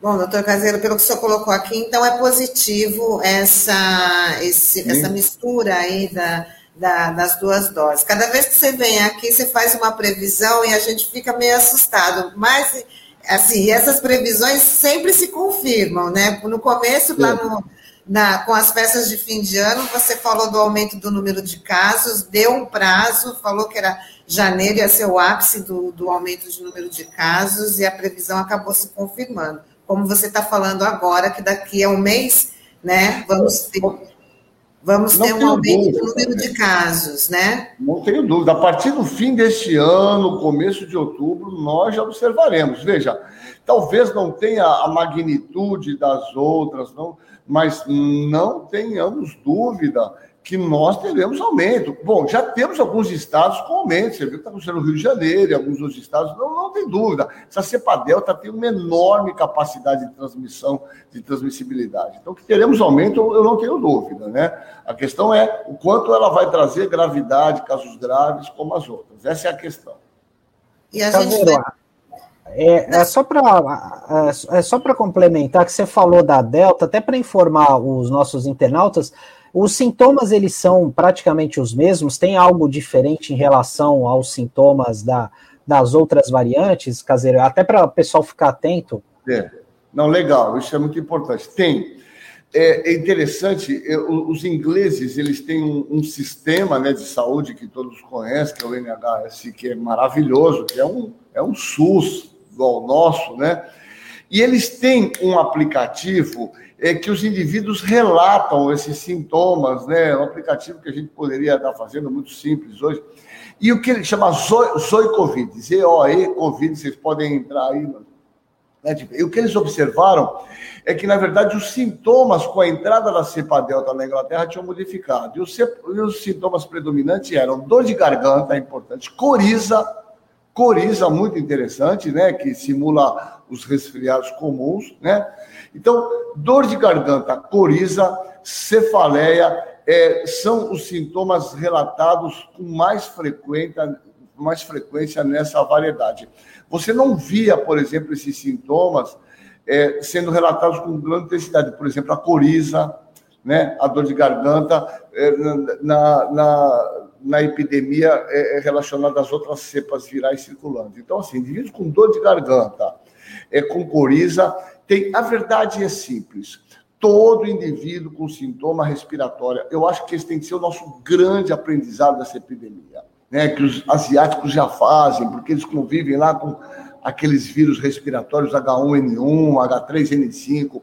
Bom, doutor Caseiro, pelo que o senhor colocou aqui, então é positivo essa, esse, essa mistura aí da, da, das duas doses. Cada vez que você vem aqui, você faz uma previsão e a gente fica meio assustado. Mas, assim, essas previsões sempre se confirmam, né? No começo, lá no, na, com as festas de fim de ano, você falou do aumento do número de casos, deu um prazo, falou que era janeiro ia ser o ápice do, do aumento de número de casos e a previsão acabou se confirmando como você está falando agora, que daqui a um mês, né, vamos ter, vamos ter um aumento do número de casos, né? Não tenho dúvida. A partir do fim deste ano, começo de outubro, nós já observaremos. Veja, Talvez não tenha a magnitude das outras, não, mas não tenhamos dúvida que nós teremos aumento. Bom, já temos alguns estados com aumento. Você viu que está acontecendo no Rio de Janeiro e alguns outros estados, não, não tem dúvida. Essa cepa delta tem uma enorme capacidade de transmissão, de transmissibilidade. Então, que teremos aumento, eu não tenho dúvida, né? A questão é o quanto ela vai trazer gravidade, casos graves, como as outras. Essa é a questão. E a gente vai... É, é, só para é, é só para complementar que você falou da Delta, até para informar os nossos internautas, os sintomas eles são praticamente os mesmos? Tem algo diferente em relação aos sintomas da, das outras variantes, caseiro? Até para o pessoal ficar atento. É. Não, legal, isso é muito importante. Tem. É, é interessante, é, os ingleses eles têm um, um, sistema né, de saúde que todos conhecem, que é o NHS, que é maravilhoso, que é um, é um SUS igual ao nosso, né? E eles têm um aplicativo é, que os indivíduos relatam esses sintomas, né? Um aplicativo que a gente poderia estar fazendo muito simples hoje. E o que ele chama Zoe Covid, Z-O-E Covid, vocês podem entrar aí. Né? E o que eles observaram é que, na verdade, os sintomas com a entrada da cepa delta na Inglaterra tinham modificado. E os, os sintomas predominantes eram dor de garganta, é importante, coriza, coriza muito interessante, né? Que simula os resfriados comuns, né? Então, dor de garganta, coriza, cefaleia, é, são os sintomas relatados com mais frequência, mais frequência nessa variedade. Você não via, por exemplo, esses sintomas é, sendo relatados com grande intensidade. Por exemplo, a coriza, né, a dor de garganta, é, na, na, na epidemia é, é relacionada às outras cepas virais circulantes. Então, assim, indivíduos com dor de garganta, é, com coriza, tem, a verdade é simples. Todo indivíduo com sintoma respiratório, eu acho que esse tem que ser o nosso grande aprendizado dessa epidemia, né? Que os asiáticos já fazem, porque eles convivem lá com aqueles vírus respiratórios H1N1, H3N5.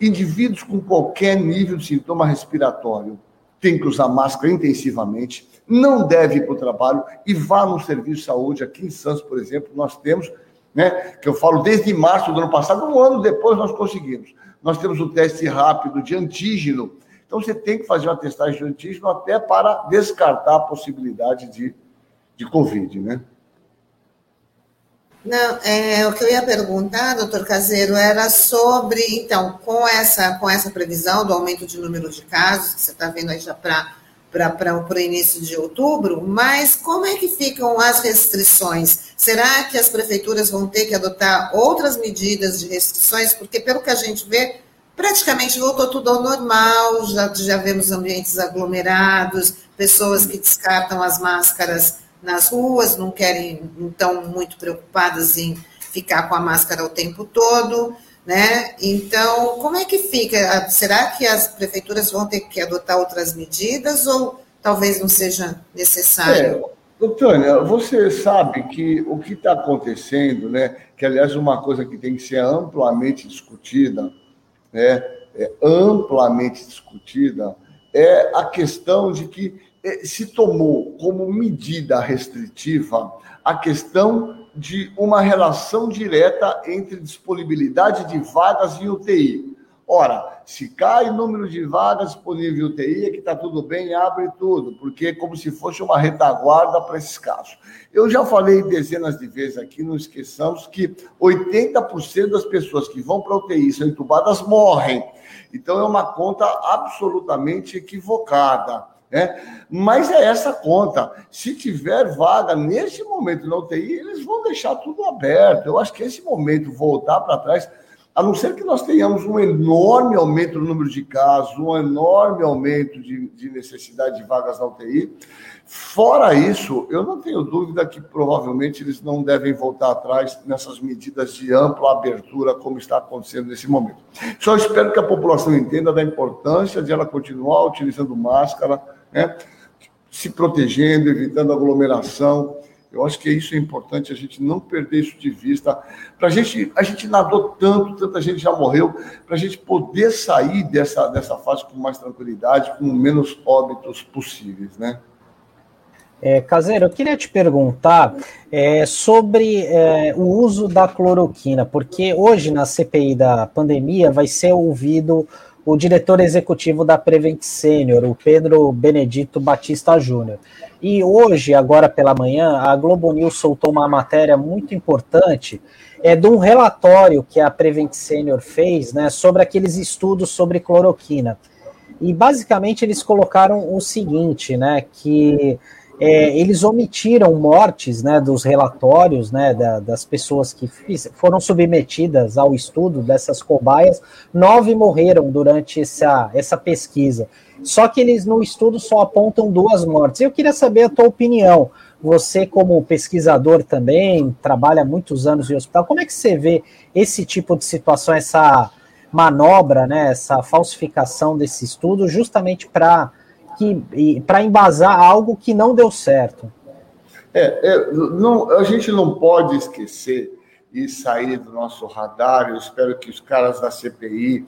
Indivíduos com qualquer nível de sintoma respiratório têm que usar máscara intensivamente, não deve ir para o trabalho e vá no serviço de saúde. Aqui em Santos, por exemplo, nós temos né? Que eu falo desde março do ano passado, um ano depois nós conseguimos. Nós temos o teste rápido de antígeno. Então você tem que fazer uma testagem de antígeno até para descartar a possibilidade de, de Covid, né? Não, é, o que eu ia perguntar, doutor Caseiro, era sobre, então, com essa, com essa previsão do aumento de número de casos, que você está vendo aí já para para o início de outubro, mas como é que ficam as restrições? Será que as prefeituras vão ter que adotar outras medidas de restrições? Porque, pelo que a gente vê, praticamente voltou tudo ao normal, já, já vemos ambientes aglomerados, pessoas que descartam as máscaras nas ruas, não querem, não estão muito preocupadas em ficar com a máscara o tempo todo né? Então, como é que fica? Será que as prefeituras vão ter que adotar outras medidas ou talvez não seja necessário? É. Doutora, você sabe que o que está acontecendo, né? Que aliás uma coisa que tem que ser amplamente discutida, né? É, amplamente discutida, é a questão de que é, se tomou como medida restritiva a questão de uma relação direta entre disponibilidade de vagas em UTI. Ora, se cai o número de vagas disponíveis em UTI, é que está tudo bem, abre tudo, porque é como se fosse uma retaguarda para esses casos. Eu já falei dezenas de vezes aqui, não esqueçamos que 80% das pessoas que vão para UTI são entubadas morrem. Então é uma conta absolutamente equivocada. Né? Mas é essa conta. Se tiver vaga nesse momento na UTI, eles vão deixar tudo aberto. Eu acho que esse momento voltar para trás, a não ser que nós tenhamos um enorme aumento no número de casos, um enorme aumento de, de necessidade de vagas na UTI. Fora isso, eu não tenho dúvida que provavelmente eles não devem voltar atrás nessas medidas de ampla abertura, como está acontecendo nesse momento. Só espero que a população entenda da importância de ela continuar utilizando máscara né? se protegendo, evitando aglomeração. Eu acho que isso é importante a gente não perder isso de vista. Para a gente, a gente nadou tanto, tanta gente já morreu, para a gente poder sair dessa, dessa fase com mais tranquilidade, com menos óbitos possíveis, né? É, Caseiro, eu queria te perguntar é, sobre é, o uso da cloroquina, porque hoje na CPI da pandemia vai ser ouvido o diretor executivo da Prevent Senior, o Pedro Benedito Batista Júnior. E hoje, agora pela manhã, a Globo News soltou uma matéria muito importante é, de um relatório que a Prevent Senior fez né, sobre aqueles estudos sobre cloroquina. E basicamente eles colocaram o seguinte, né, que é, eles omitiram mortes né, dos relatórios né, da, das pessoas que fiz, foram submetidas ao estudo dessas cobaias. Nove morreram durante essa, essa pesquisa. Só que eles no estudo só apontam duas mortes. Eu queria saber a tua opinião. Você, como pesquisador também, trabalha muitos anos em hospital, como é que você vê esse tipo de situação, essa manobra, né, essa falsificação desse estudo, justamente para que para embasar algo que não deu certo. É, é, não, a gente não pode esquecer e sair do nosso radar. Eu espero que os caras da CPI,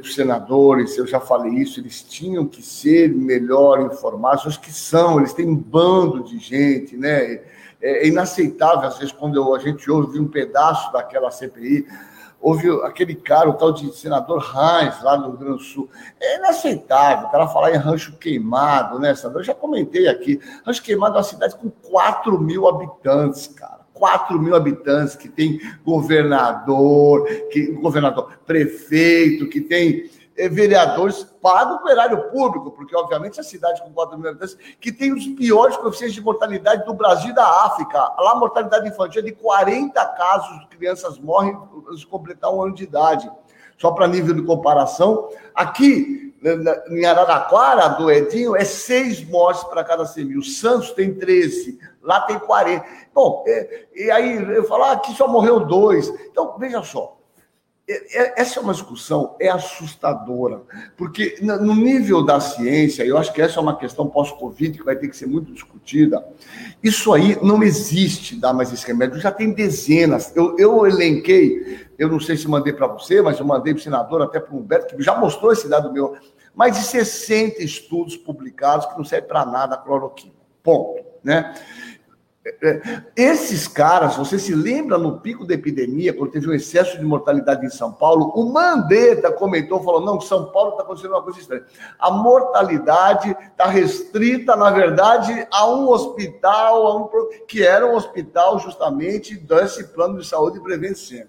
os senadores, eu já falei isso, eles tinham que ser melhor informados. Os que são, eles têm um bando de gente, né? É, é inaceitável, às vezes, quando eu, a gente ouve um pedaço daquela CPI Houve aquele cara, o tal de senador Heinz, lá no Rio Grande do Sul. É inaceitável o cara falar em rancho queimado, né, Sandra? Eu já comentei aqui. Rancho queimado é uma cidade com 4 mil habitantes, cara. 4 mil habitantes, que tem governador, que governador, prefeito, que tem vereadores pagam o erário público, porque, obviamente, a cidade com 4 mil habitantes, que tem os piores coeficientes de mortalidade do Brasil e da África. Lá, a mortalidade infantil é de 40 casos de crianças morrem se completar um ano de idade. Só para nível de comparação, aqui em Araraquara, do Edinho, é seis mortes para cada 100 mil. Santos tem 13, lá tem 40. Bom, é, e aí eu falo, ah, aqui só morreu dois. Então, veja só, essa é uma discussão é assustadora, porque no nível da ciência, eu acho que essa é uma questão pós-Covid que vai ter que ser muito discutida. Isso aí não existe, dar mais esse remédio, já tem dezenas. Eu, eu elenquei, eu não sei se mandei para você, mas eu mandei para o senador, até para o Humberto, que já mostrou esse dado meu, mais de 60 estudos publicados que não servem para nada a cloroquina. Ponto. Né? Esses caras, você se lembra no pico da epidemia, quando teve um excesso de mortalidade em São Paulo, o Mandetta comentou, falou, não, São Paulo está acontecendo uma coisa estranha. A mortalidade está restrita, na verdade, a um hospital, a um, que era um hospital justamente desse plano de saúde e prevenção.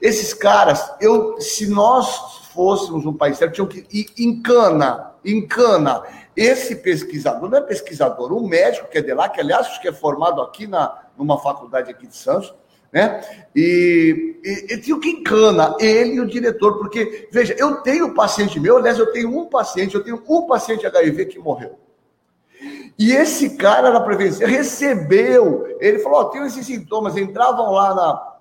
Esses caras, eu, se nós fôssemos um país sério, tinham que ir em cana, em cana esse pesquisador, não é pesquisador, um médico que é de lá, que aliás acho que é formado aqui na, numa faculdade aqui de Santos, né? E, e, e tinha que encana, ele e o diretor, porque, veja, eu tenho paciente meu, aliás, eu tenho um paciente, eu tenho um paciente HIV que morreu. E esse cara na prevenção recebeu, ele falou: oh, tem esses sintomas, entravam lá na,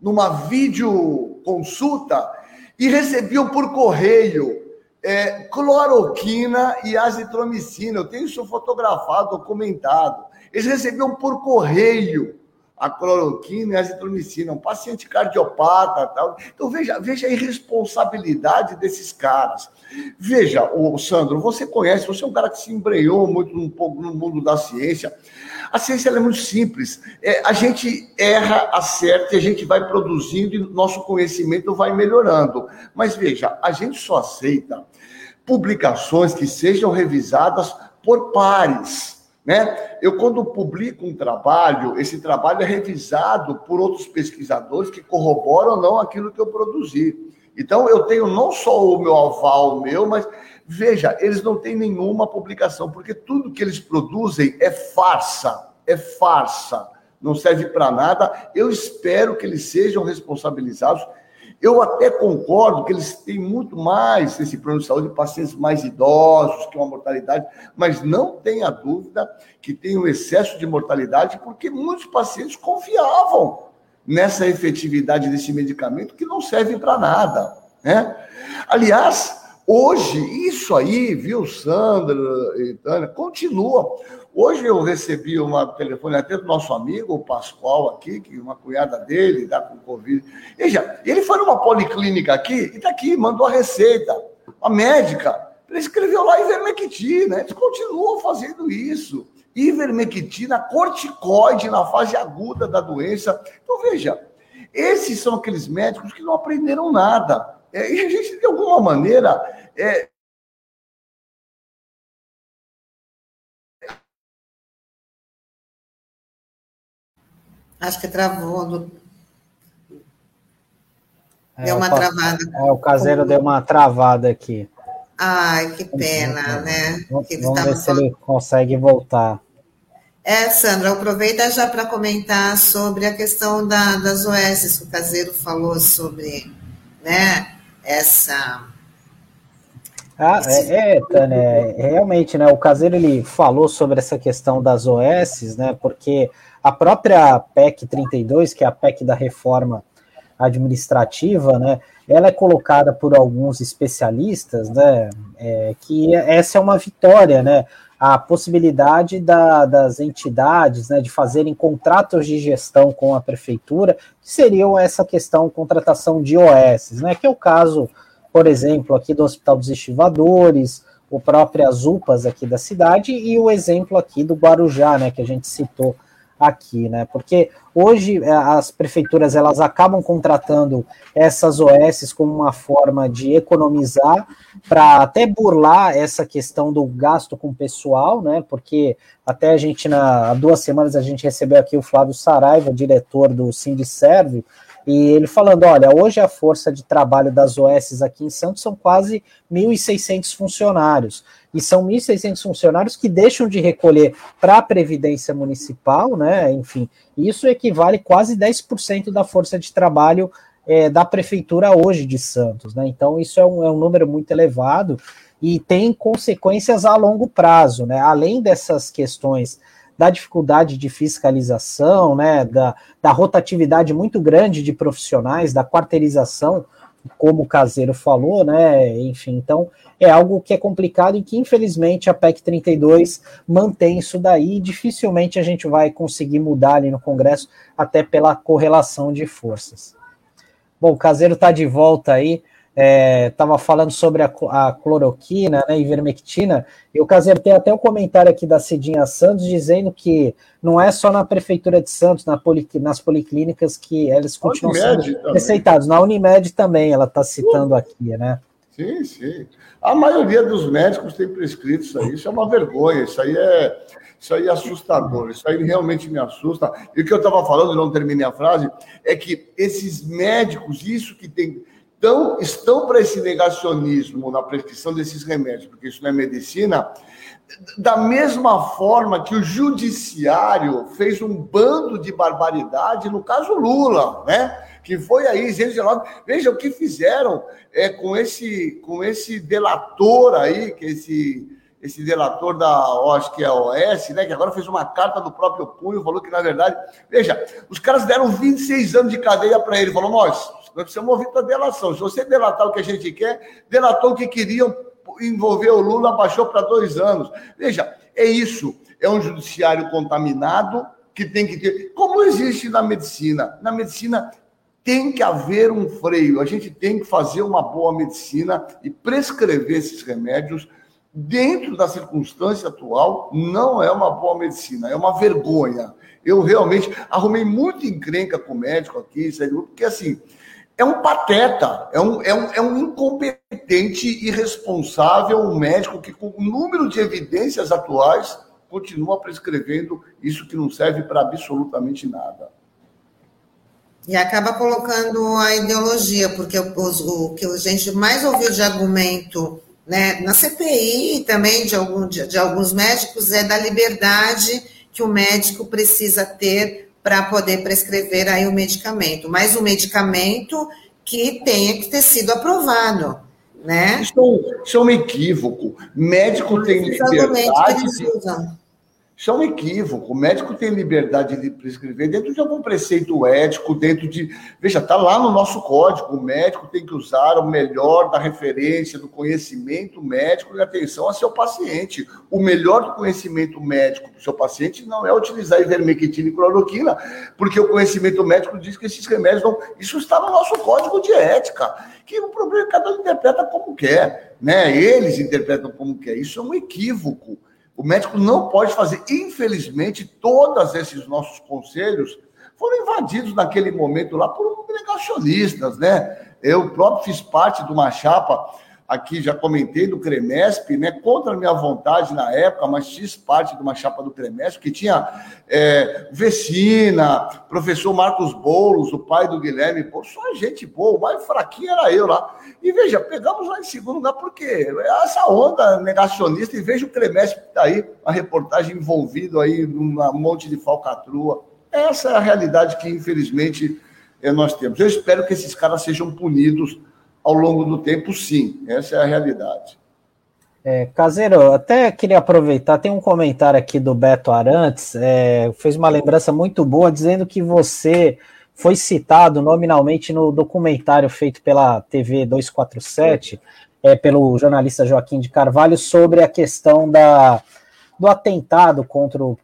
numa videoconsulta e recebiam por correio é, cloroquina e azitromicina. Eu tenho isso fotografado, documentado. Eles recebiam por correio a cloroquina e a azitromicina, um paciente cardiopata tal. Então veja, veja a irresponsabilidade desses caras. Veja, o Sandro, você conhece, você é um cara que se embrenhou muito um pouco no mundo da ciência. A ciência é muito simples. É, a gente erra, acerta e a gente vai produzindo e nosso conhecimento vai melhorando. Mas veja, a gente só aceita publicações que sejam revisadas por pares. Né? Eu, quando publico um trabalho, esse trabalho é revisado por outros pesquisadores que corroboram ou não aquilo que eu produzi. Então, eu tenho não só o meu aval meu, mas veja, eles não têm nenhuma publicação, porque tudo que eles produzem é farsa, é farsa, não serve para nada. Eu espero que eles sejam responsabilizados eu até concordo que eles têm muito mais esse plano de saúde, pacientes mais idosos, que uma mortalidade, mas não tenha dúvida que tem um excesso de mortalidade, porque muitos pacientes confiavam nessa efetividade desse medicamento que não serve para nada. Né? Aliás, hoje, isso aí, viu, Sandra e Tânia, continua. Hoje eu recebi uma telefone até do nosso amigo, o Pascoal, aqui, que uma cunhada dele está com Covid. Veja, ele foi numa policlínica aqui e está aqui, mandou a receita. A médica prescreveu lá ivermectina, eles continuam fazendo isso. Ivermectina, corticoide na fase aguda da doença. Então, veja, esses são aqueles médicos que não aprenderam nada. É, e a gente, de alguma maneira, é, Acho que travou. Do... É, deu uma travada. É, o caseiro deu uma travada aqui. Ai, que pena, né? Vamos, vamos ver se ele consegue voltar. É, Sandra, aproveita já para comentar sobre a questão da, das OS, que o caseiro falou sobre né, essa. Ah, é, é, é, realmente, né? O caseiro ele falou sobre essa questão das OS, né? Porque a própria PEC 32, que é a PEC da reforma administrativa, né? Ela é colocada por alguns especialistas, né? É, que essa é uma vitória, né? A possibilidade da, das entidades, né, de fazerem contratos de gestão com a prefeitura, que seriam essa questão contratação de OS, né? Que é o caso, por exemplo, aqui do Hospital dos Estivadores, o próprio UPAs aqui da cidade e o exemplo aqui do Guarujá, né? Que a gente citou aqui, né? Porque hoje é, as prefeituras elas acabam contratando essas OS como uma forma de economizar para até burlar essa questão do gasto com pessoal, né? Porque até a gente na há duas semanas a gente recebeu aqui o Flávio Saraiva, diretor do Sindicerve, e ele falando, olha, hoje a força de trabalho das OS aqui em Santos são quase 1.600 funcionários e são 1.600 funcionários que deixam de recolher para a Previdência Municipal, né? Enfim, isso equivale quase 10% da força de trabalho é, da Prefeitura hoje de Santos, né? Então, isso é um, é um número muito elevado e tem consequências a longo prazo, né? Além dessas questões da dificuldade de fiscalização, né, da, da rotatividade muito grande de profissionais, da quarteirização como o caseiro falou, né? Enfim, então é algo que é complicado e que, infelizmente, a PEC 32 mantém isso daí e dificilmente a gente vai conseguir mudar ali no Congresso, até pela correlação de forças. Bom, o caseiro está de volta aí estava é, falando sobre a, a cloroquina, né, ivermectina, e o Caseiro tem até um comentário aqui da Cidinha Santos dizendo que não é só na Prefeitura de Santos, na poli, nas policlínicas que eles continuam sendo receitados, na Unimed também, ela está citando uh, aqui, né? Sim, sim. A maioria dos médicos tem prescrito isso aí, isso é uma vergonha, isso aí é, isso aí é assustador, isso aí realmente me assusta. E o que eu estava falando, não terminei a frase, é que esses médicos, isso que tem então, estão para esse negacionismo na prescrição desses remédios, porque isso não é medicina, da mesma forma que o judiciário fez um bando de barbaridade no caso Lula, né? Que foi aí, 219. Veja o que fizeram é, com, esse, com esse delator aí, que esse, esse delator da, acho que é a OS, né? Que agora fez uma carta do próprio punho, falou que, na verdade, veja, os caras deram 26 anos de cadeia para ele. Falou, nós, nós precisamos ouvir para delação. Se você delatar o que a gente quer, delatou o que queriam envolver o Lula, baixou para dois anos. Veja, é isso. É um judiciário contaminado que tem que ter. Como existe na medicina? Na medicina tem que haver um freio. A gente tem que fazer uma boa medicina e prescrever esses remédios dentro da circunstância atual. Não é uma boa medicina, é uma vergonha. Eu realmente arrumei muito encrenca com o médico aqui, porque assim, é um pateta, é um, é um, é um incompetente, irresponsável, um médico que, com o número de evidências atuais, continua prescrevendo isso que não serve para absolutamente nada. E acaba colocando a ideologia, porque os, o que a gente mais ouviu de argumento né, na CPI também de, algum, de, de alguns médicos é da liberdade que o médico precisa ter para poder prescrever aí o medicamento, mas o medicamento que tenha que ter sido aprovado, né? Isso, é isso é um equívoco. Médico tem liberdade. Isso é um equívoco. O médico tem liberdade de prescrever dentro de algum preceito ético, dentro de. Veja, está lá no nosso código. O médico tem que usar o melhor da referência, do conhecimento médico e atenção a seu paciente. O melhor do conhecimento médico para o seu paciente não é utilizar ivermectina e cloroquina, porque o conhecimento médico diz que esses remédios não. Isso está no nosso código de ética. Que o problema é cada um interpreta como quer, né? Eles interpretam como quer. Isso é um equívoco. O médico não pode fazer. Infelizmente, todos esses nossos conselhos foram invadidos naquele momento lá por negacionistas, né? Eu próprio fiz parte de uma chapa aqui já comentei do Cremesp, né, contra a minha vontade na época, mas fiz parte de uma chapa do Cremesp, que tinha é, Vecina, professor Marcos Boulos, o pai do Guilherme, pô, só gente boa, o mais fraquinho era eu lá. E veja, pegamos lá em segundo lugar, porque essa onda negacionista, e veja o Cremesp que está aí, a reportagem envolvido aí num monte de falcatrua. Essa é a realidade que, infelizmente, é, nós temos. Eu espero que esses caras sejam punidos ao longo do tempo, sim. Essa é a realidade. É, Caseiro, até queria aproveitar, tem um comentário aqui do Beto Arantes, é, fez uma lembrança muito boa, dizendo que você foi citado nominalmente no documentário feito pela TV 247, é, pelo jornalista Joaquim de Carvalho, sobre a questão da, do atentado contra o,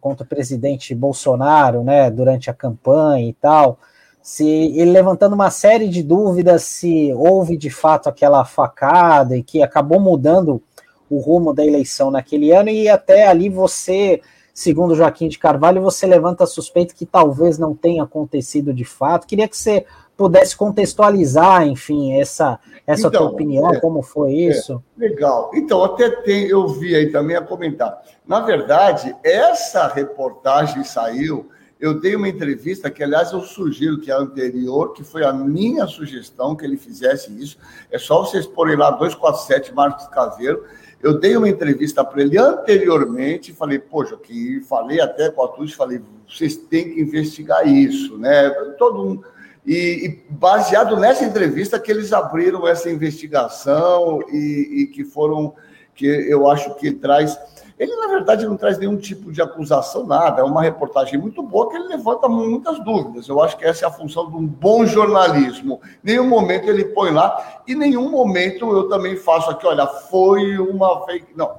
contra o presidente Bolsonaro, né, durante a campanha e tal se ele levantando uma série de dúvidas se houve de fato aquela facada e que acabou mudando o rumo da eleição naquele ano e até ali você, segundo Joaquim de Carvalho, você levanta a suspeita que talvez não tenha acontecido de fato. Queria que você pudesse contextualizar, enfim, essa essa então, tua opinião, é, como foi é, isso? É, legal. Então, até tem, eu vi aí também a comentar. Na verdade, essa reportagem saiu eu dei uma entrevista que, aliás, eu sugiro que a anterior, que foi a minha sugestão que ele fizesse isso. É só vocês porem lá 247 Marcos Caseiro. Eu dei uma entrevista para ele anteriormente, falei, poxa, que falei até com a Tuti, falei, vocês têm que investigar isso, né? Todo um. E, e, baseado nessa entrevista que eles abriram essa investigação e, e que foram que eu acho que traz ele, na verdade, não traz nenhum tipo de acusação, nada. É uma reportagem muito boa que ele levanta muitas dúvidas. Eu acho que essa é a função de um bom jornalismo. Nenhum momento ele põe lá, e nenhum momento eu também faço aqui, olha, foi uma fake. Não.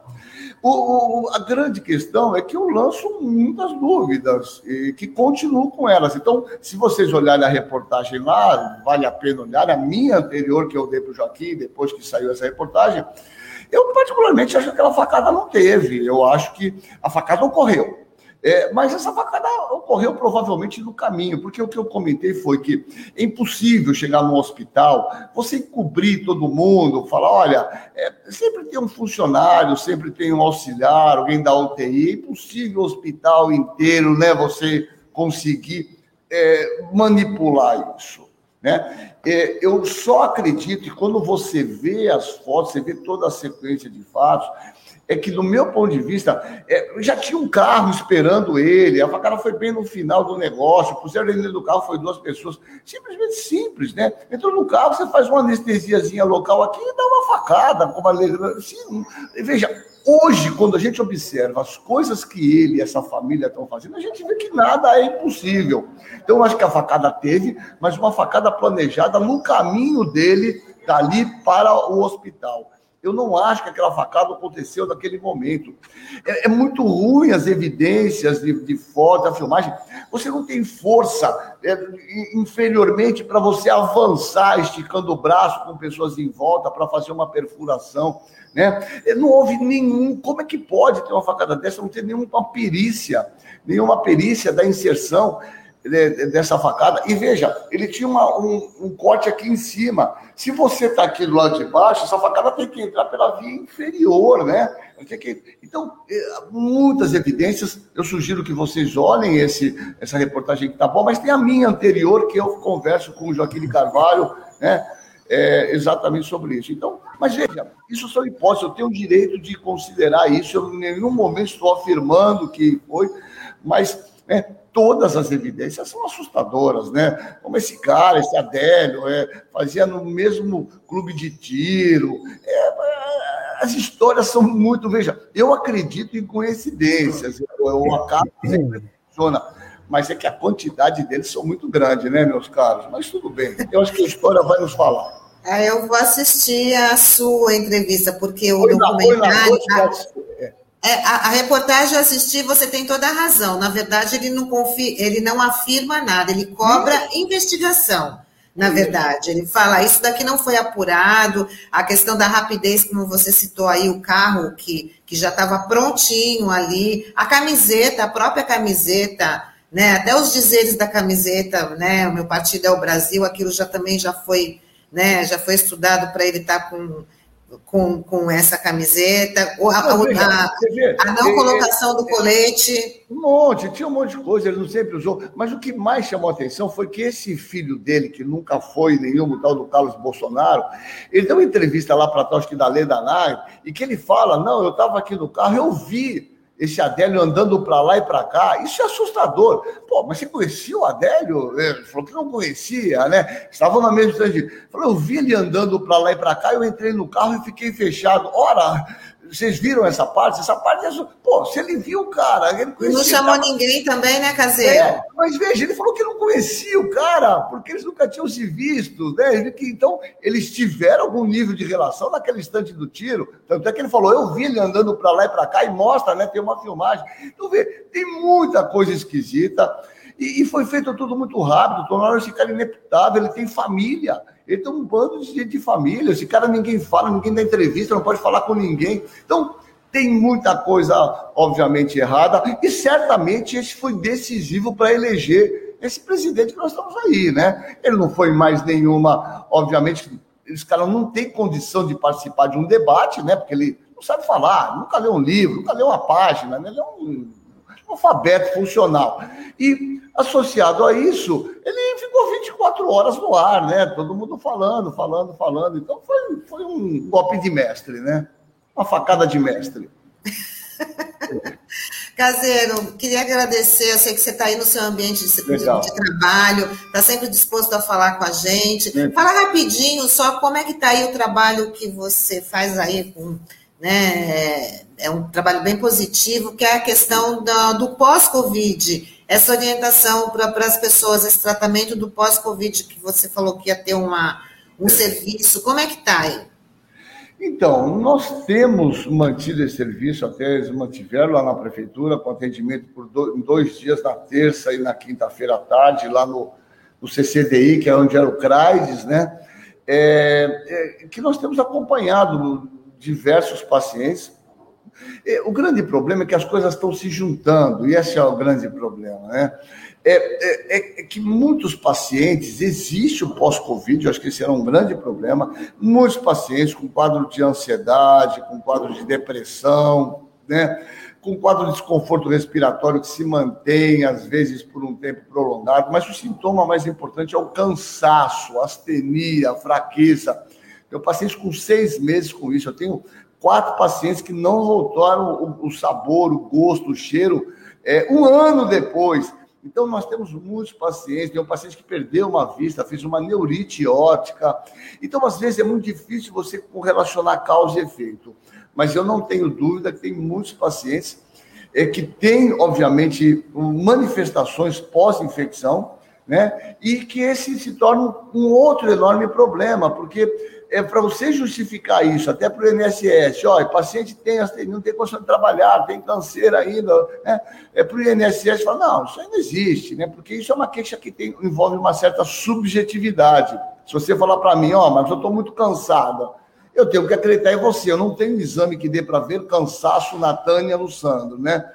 O, o, a grande questão é que eu lanço muitas dúvidas e que continuo com elas. Então, se vocês olharem a reportagem lá, vale a pena olhar. A minha anterior, que eu dei para o Joaquim, depois que saiu essa reportagem, eu, particularmente, acho que aquela facada não teve. Eu acho que a facada ocorreu. É, mas essa facada ocorreu provavelmente no caminho, porque o que eu comentei foi que é impossível chegar no hospital, você cobrir todo mundo, falar: olha, é, sempre tem um funcionário, sempre tem um auxiliar, alguém da UTI, é impossível o hospital inteiro, né, você conseguir é, manipular isso. Né? É, eu só acredito que quando você vê as fotos, você vê toda a sequência de fatos, é que, do meu ponto de vista, é, já tinha um carro esperando ele, a facada foi bem no final do negócio, puseram ele dentro do carro, foi duas pessoas, simplesmente simples, né? Entrou no carro, você faz uma anestesiazinha local aqui e dá uma facada, como a assim, Veja, Hoje, quando a gente observa as coisas que ele e essa família estão fazendo, a gente vê que nada é impossível. Então, eu acho que a facada teve, mas uma facada planejada no caminho dele dali para o hospital. Eu não acho que aquela facada aconteceu naquele momento. É, é muito ruim as evidências de, de foto, a filmagem. Você não tem força é, inferiormente para você avançar, esticando o braço com pessoas em volta para fazer uma perfuração. Né? Não houve nenhum. Como é que pode ter uma facada dessa? Não ter nenhuma perícia, nenhuma perícia da inserção dessa facada. E veja, ele tinha uma, um, um, corte aqui em cima. Se você está aqui do lado de baixo, essa facada tem que entrar pela via inferior, né? Então, é, muitas evidências. Eu sugiro que vocês olhem esse, essa reportagem que está bom, mas tem a minha anterior, que eu converso com o Joaquim de Carvalho, né? É, exatamente sobre isso. Então, mas veja, isso são hipóteses, eu tenho o direito de considerar isso, eu em nenhum momento estou afirmando que foi, mas né, todas as evidências são assustadoras, né? Como esse cara, esse Adélio, é, fazia no mesmo clube de tiro. É, as histórias são muito. Veja, eu acredito em coincidências, eu acabo que funciona, mas é que a quantidade deles são muito grande, né, meus caros? Mas tudo bem, eu acho que a história vai nos falar. É, eu vou assistir a sua entrevista, porque o documentário. É. é, a, a, reportagem eu assisti, você tem toda a razão. Na verdade, ele não, confia, ele não afirma nada, ele cobra hum. investigação na verdade. Ele fala, isso daqui não foi apurado, a questão da rapidez, como você citou aí, o carro que, que já estava prontinho ali, a camiseta, a própria camiseta, né, até os dizeres da camiseta, né, o meu partido é o Brasil, aquilo já também já foi, né, já foi estudado para ele estar tá com com, com essa camiseta, a, a, a, a não colocação do colete. Um monte, tinha um monte de coisa, ele não sempre usou. Mas o que mais chamou a atenção foi que esse filho dele, que nunca foi nenhum tal do Carlos Bolsonaro, ele deu uma entrevista lá para trás que da Leda Nagre, e que ele fala: Não, eu estava aqui no carro, eu vi esse Adélio andando para lá e para cá, isso é assustador. Pô, mas você conhecia o Adélio? Ele falou que não conhecia, né? Estavam na mesma distância. Falou, eu vi ele andando para lá e para cá, eu entrei no carro e fiquei fechado. Ora, vocês viram essa parte? Essa parte é. Pô, se ele viu o cara. Ele conhecia, não chamou cara. ninguém também, né, Caseiro? É, mas veja, ele falou que não conhecia o cara, porque eles nunca tinham se visto, né? Então, eles tiveram algum nível de relação naquele instante do tiro. Tanto é que ele falou: eu vi ele andando para lá e para cá, e mostra, né? Tem uma filmagem. Então, vê, tem muita coisa esquisita. E, e foi feito tudo muito rápido, tornaram esse cara inepitável, ele tem família. Ele tem um bando de gente de família. Esse cara ninguém fala, ninguém dá entrevista, não pode falar com ninguém. Então, tem muita coisa, obviamente, errada, e certamente esse foi decisivo para eleger esse presidente que nós estamos aí, né? Ele não foi mais nenhuma, obviamente, esse cara não tem condição de participar de um debate, né? Porque ele não sabe falar, nunca leu um livro, nunca leu uma página, né? ele é um alfabeto funcional. E associado a isso, ele ficou 24 horas no ar, né? Todo mundo falando, falando, falando. Então foi, foi um golpe de mestre, né? Uma facada de mestre. <laughs> Caseiro, queria agradecer. Eu sei que você está aí no seu ambiente de, de trabalho, está sempre disposto a falar com a gente. Fala rapidinho só como é que está aí o trabalho que você faz aí com. Né, é um trabalho bem positivo, que é a questão do, do pós-Covid essa orientação para as pessoas, esse tratamento do pós-Covid, que você falou que ia ter uma, um é. serviço, como é que está aí? Então, nós temos mantido esse serviço, até eles mantiveram lá na prefeitura, com atendimento por dois, dois dias, na terça e na quinta-feira à tarde, lá no, no CCDI, que é onde era o CRAIDES, né? É, é, que nós temos acompanhado diversos pacientes, é, o grande problema é que as coisas estão se juntando, e esse é o grande problema, né? É, é, é, que muitos pacientes, existe o pós-Covid, acho que esse era um grande problema, muitos pacientes com quadro de ansiedade, com quadro de depressão, né? com quadro de desconforto respiratório que se mantém, às vezes, por um tempo prolongado, mas o sintoma mais importante é o cansaço, astenia, fraqueza. Eu passei com seis meses com isso. Eu tenho quatro pacientes que não voltaram o, o sabor, o gosto, o cheiro, é, um ano depois. Então, nós temos muitos pacientes, tem um paciente que perdeu uma vista, fez uma neurite óptica. Então, às vezes, é muito difícil você relacionar causa e efeito. Mas eu não tenho dúvida que tem muitos pacientes é, que têm, obviamente, manifestações pós-infecção, né? E que esse se torna um outro enorme problema, porque é para você justificar isso, até para o INSS, olha, paciente tem, não tem condição de trabalhar, tem câncer ainda, né? É para o INSS falar, não, isso aí não existe, né? Porque isso é uma queixa que tem, envolve uma certa subjetividade. Se você falar para mim, ó, oh, mas eu estou muito cansada, eu tenho que acreditar em você, eu não tenho exame que dê para ver cansaço na Tânia no Sandro, né?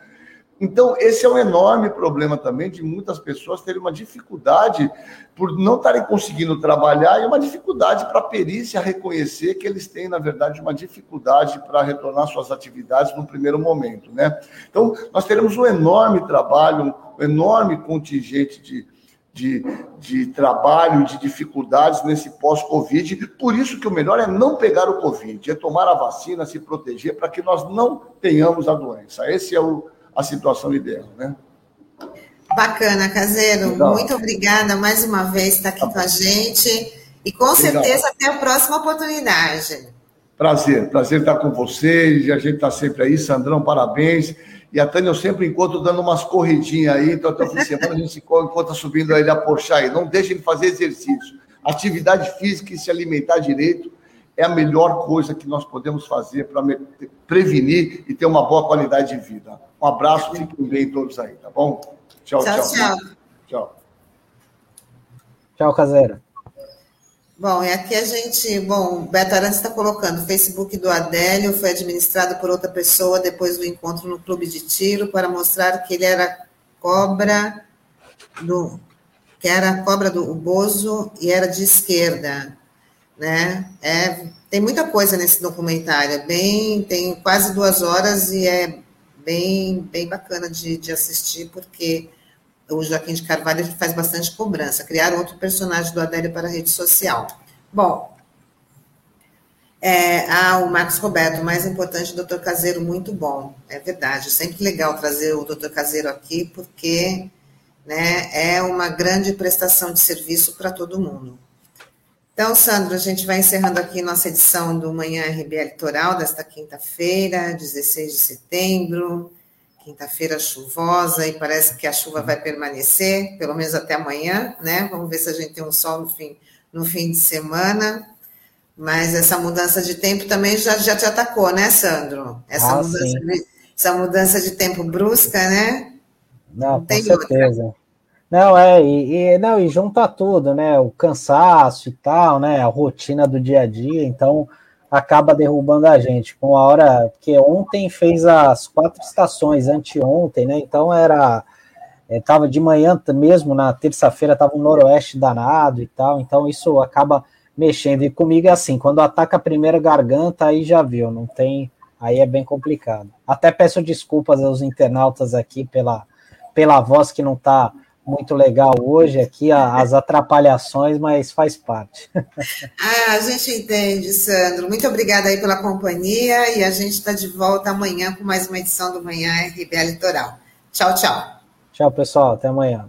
Então, esse é um enorme problema também de muitas pessoas terem uma dificuldade por não estarem conseguindo trabalhar e uma dificuldade para a perícia reconhecer que eles têm, na verdade, uma dificuldade para retornar suas atividades no primeiro momento, né? Então, nós teremos um enorme trabalho, um enorme contingente de, de, de trabalho, de dificuldades nesse pós-Covid. Por isso que o melhor é não pegar o Covid, é tomar a vacina, se proteger para que nós não tenhamos a doença. Esse é o a situação ideal, né? Bacana, Caseiro. Legal. Muito obrigada mais uma vez por estar aqui tá com a gente. E com certeza até a próxima oportunidade. Prazer, prazer estar com vocês. A gente está sempre aí. Sandrão, parabéns. E a Tânia eu sempre encontro dando umas corridinhas aí. Então, até o fim de semana a gente se encontra subindo aí da Porsche aí. Não deixem de fazer exercício. Atividade física e se alimentar direito é a melhor coisa que nós podemos fazer para prevenir e ter uma boa qualidade de vida. Um abraço, fiquem bem todos aí, tá bom? Tchau, tchau. Tchau. Tchau, tchau Caseira. Bom, e aqui a gente, bom, o Beto Arantes está colocando, o Facebook do Adélio foi administrado por outra pessoa depois do encontro no clube de tiro para mostrar que ele era cobra do, que era cobra do Bozo e era de esquerda, né? É, tem muita coisa nesse documentário, é bem, tem quase duas horas e é bem, bem bacana de, de assistir, porque o Joaquim de Carvalho faz bastante cobrança. Criaram outro personagem do Adélio para a rede social. Bom, é, ah, o Marcos Roberto, mais importante, doutor Caseiro, muito bom. É verdade, sempre legal trazer o doutor Caseiro aqui, porque né, é uma grande prestação de serviço para todo mundo. Então, Sandro, a gente vai encerrando aqui nossa edição do Manhã RBA Litoral desta quinta-feira, 16 de setembro quinta-feira chuvosa e parece que a chuva vai permanecer, pelo menos até amanhã, né? Vamos ver se a gente tem um sol no fim, no fim de semana. Mas essa mudança de tempo também já, já te atacou, né, Sandro? Essa, ah, mudança, de, essa mudança de tempo brusca, né? Não, Não com certeza. Outra. Não, é, e, e, não, e junta tudo, né? O cansaço e tal, né? A rotina do dia a dia, então acaba derrubando a gente. Com a hora que ontem fez as quatro estações, anteontem, né? Então era estava é, de manhã mesmo na terça-feira estava um noroeste danado e tal, então isso acaba mexendo. E comigo é assim, quando ataca a primeira garganta, aí já viu, não tem, aí é bem complicado. Até peço desculpas aos internautas aqui pela pela voz que não está muito legal hoje aqui, as atrapalhações, mas faz parte. <laughs> Ah, a gente entende, Sandro. Muito obrigada aí pela companhia e a gente está de volta amanhã com mais uma edição do Manhã RBA Litoral. Tchau, tchau. Tchau, pessoal. Até amanhã.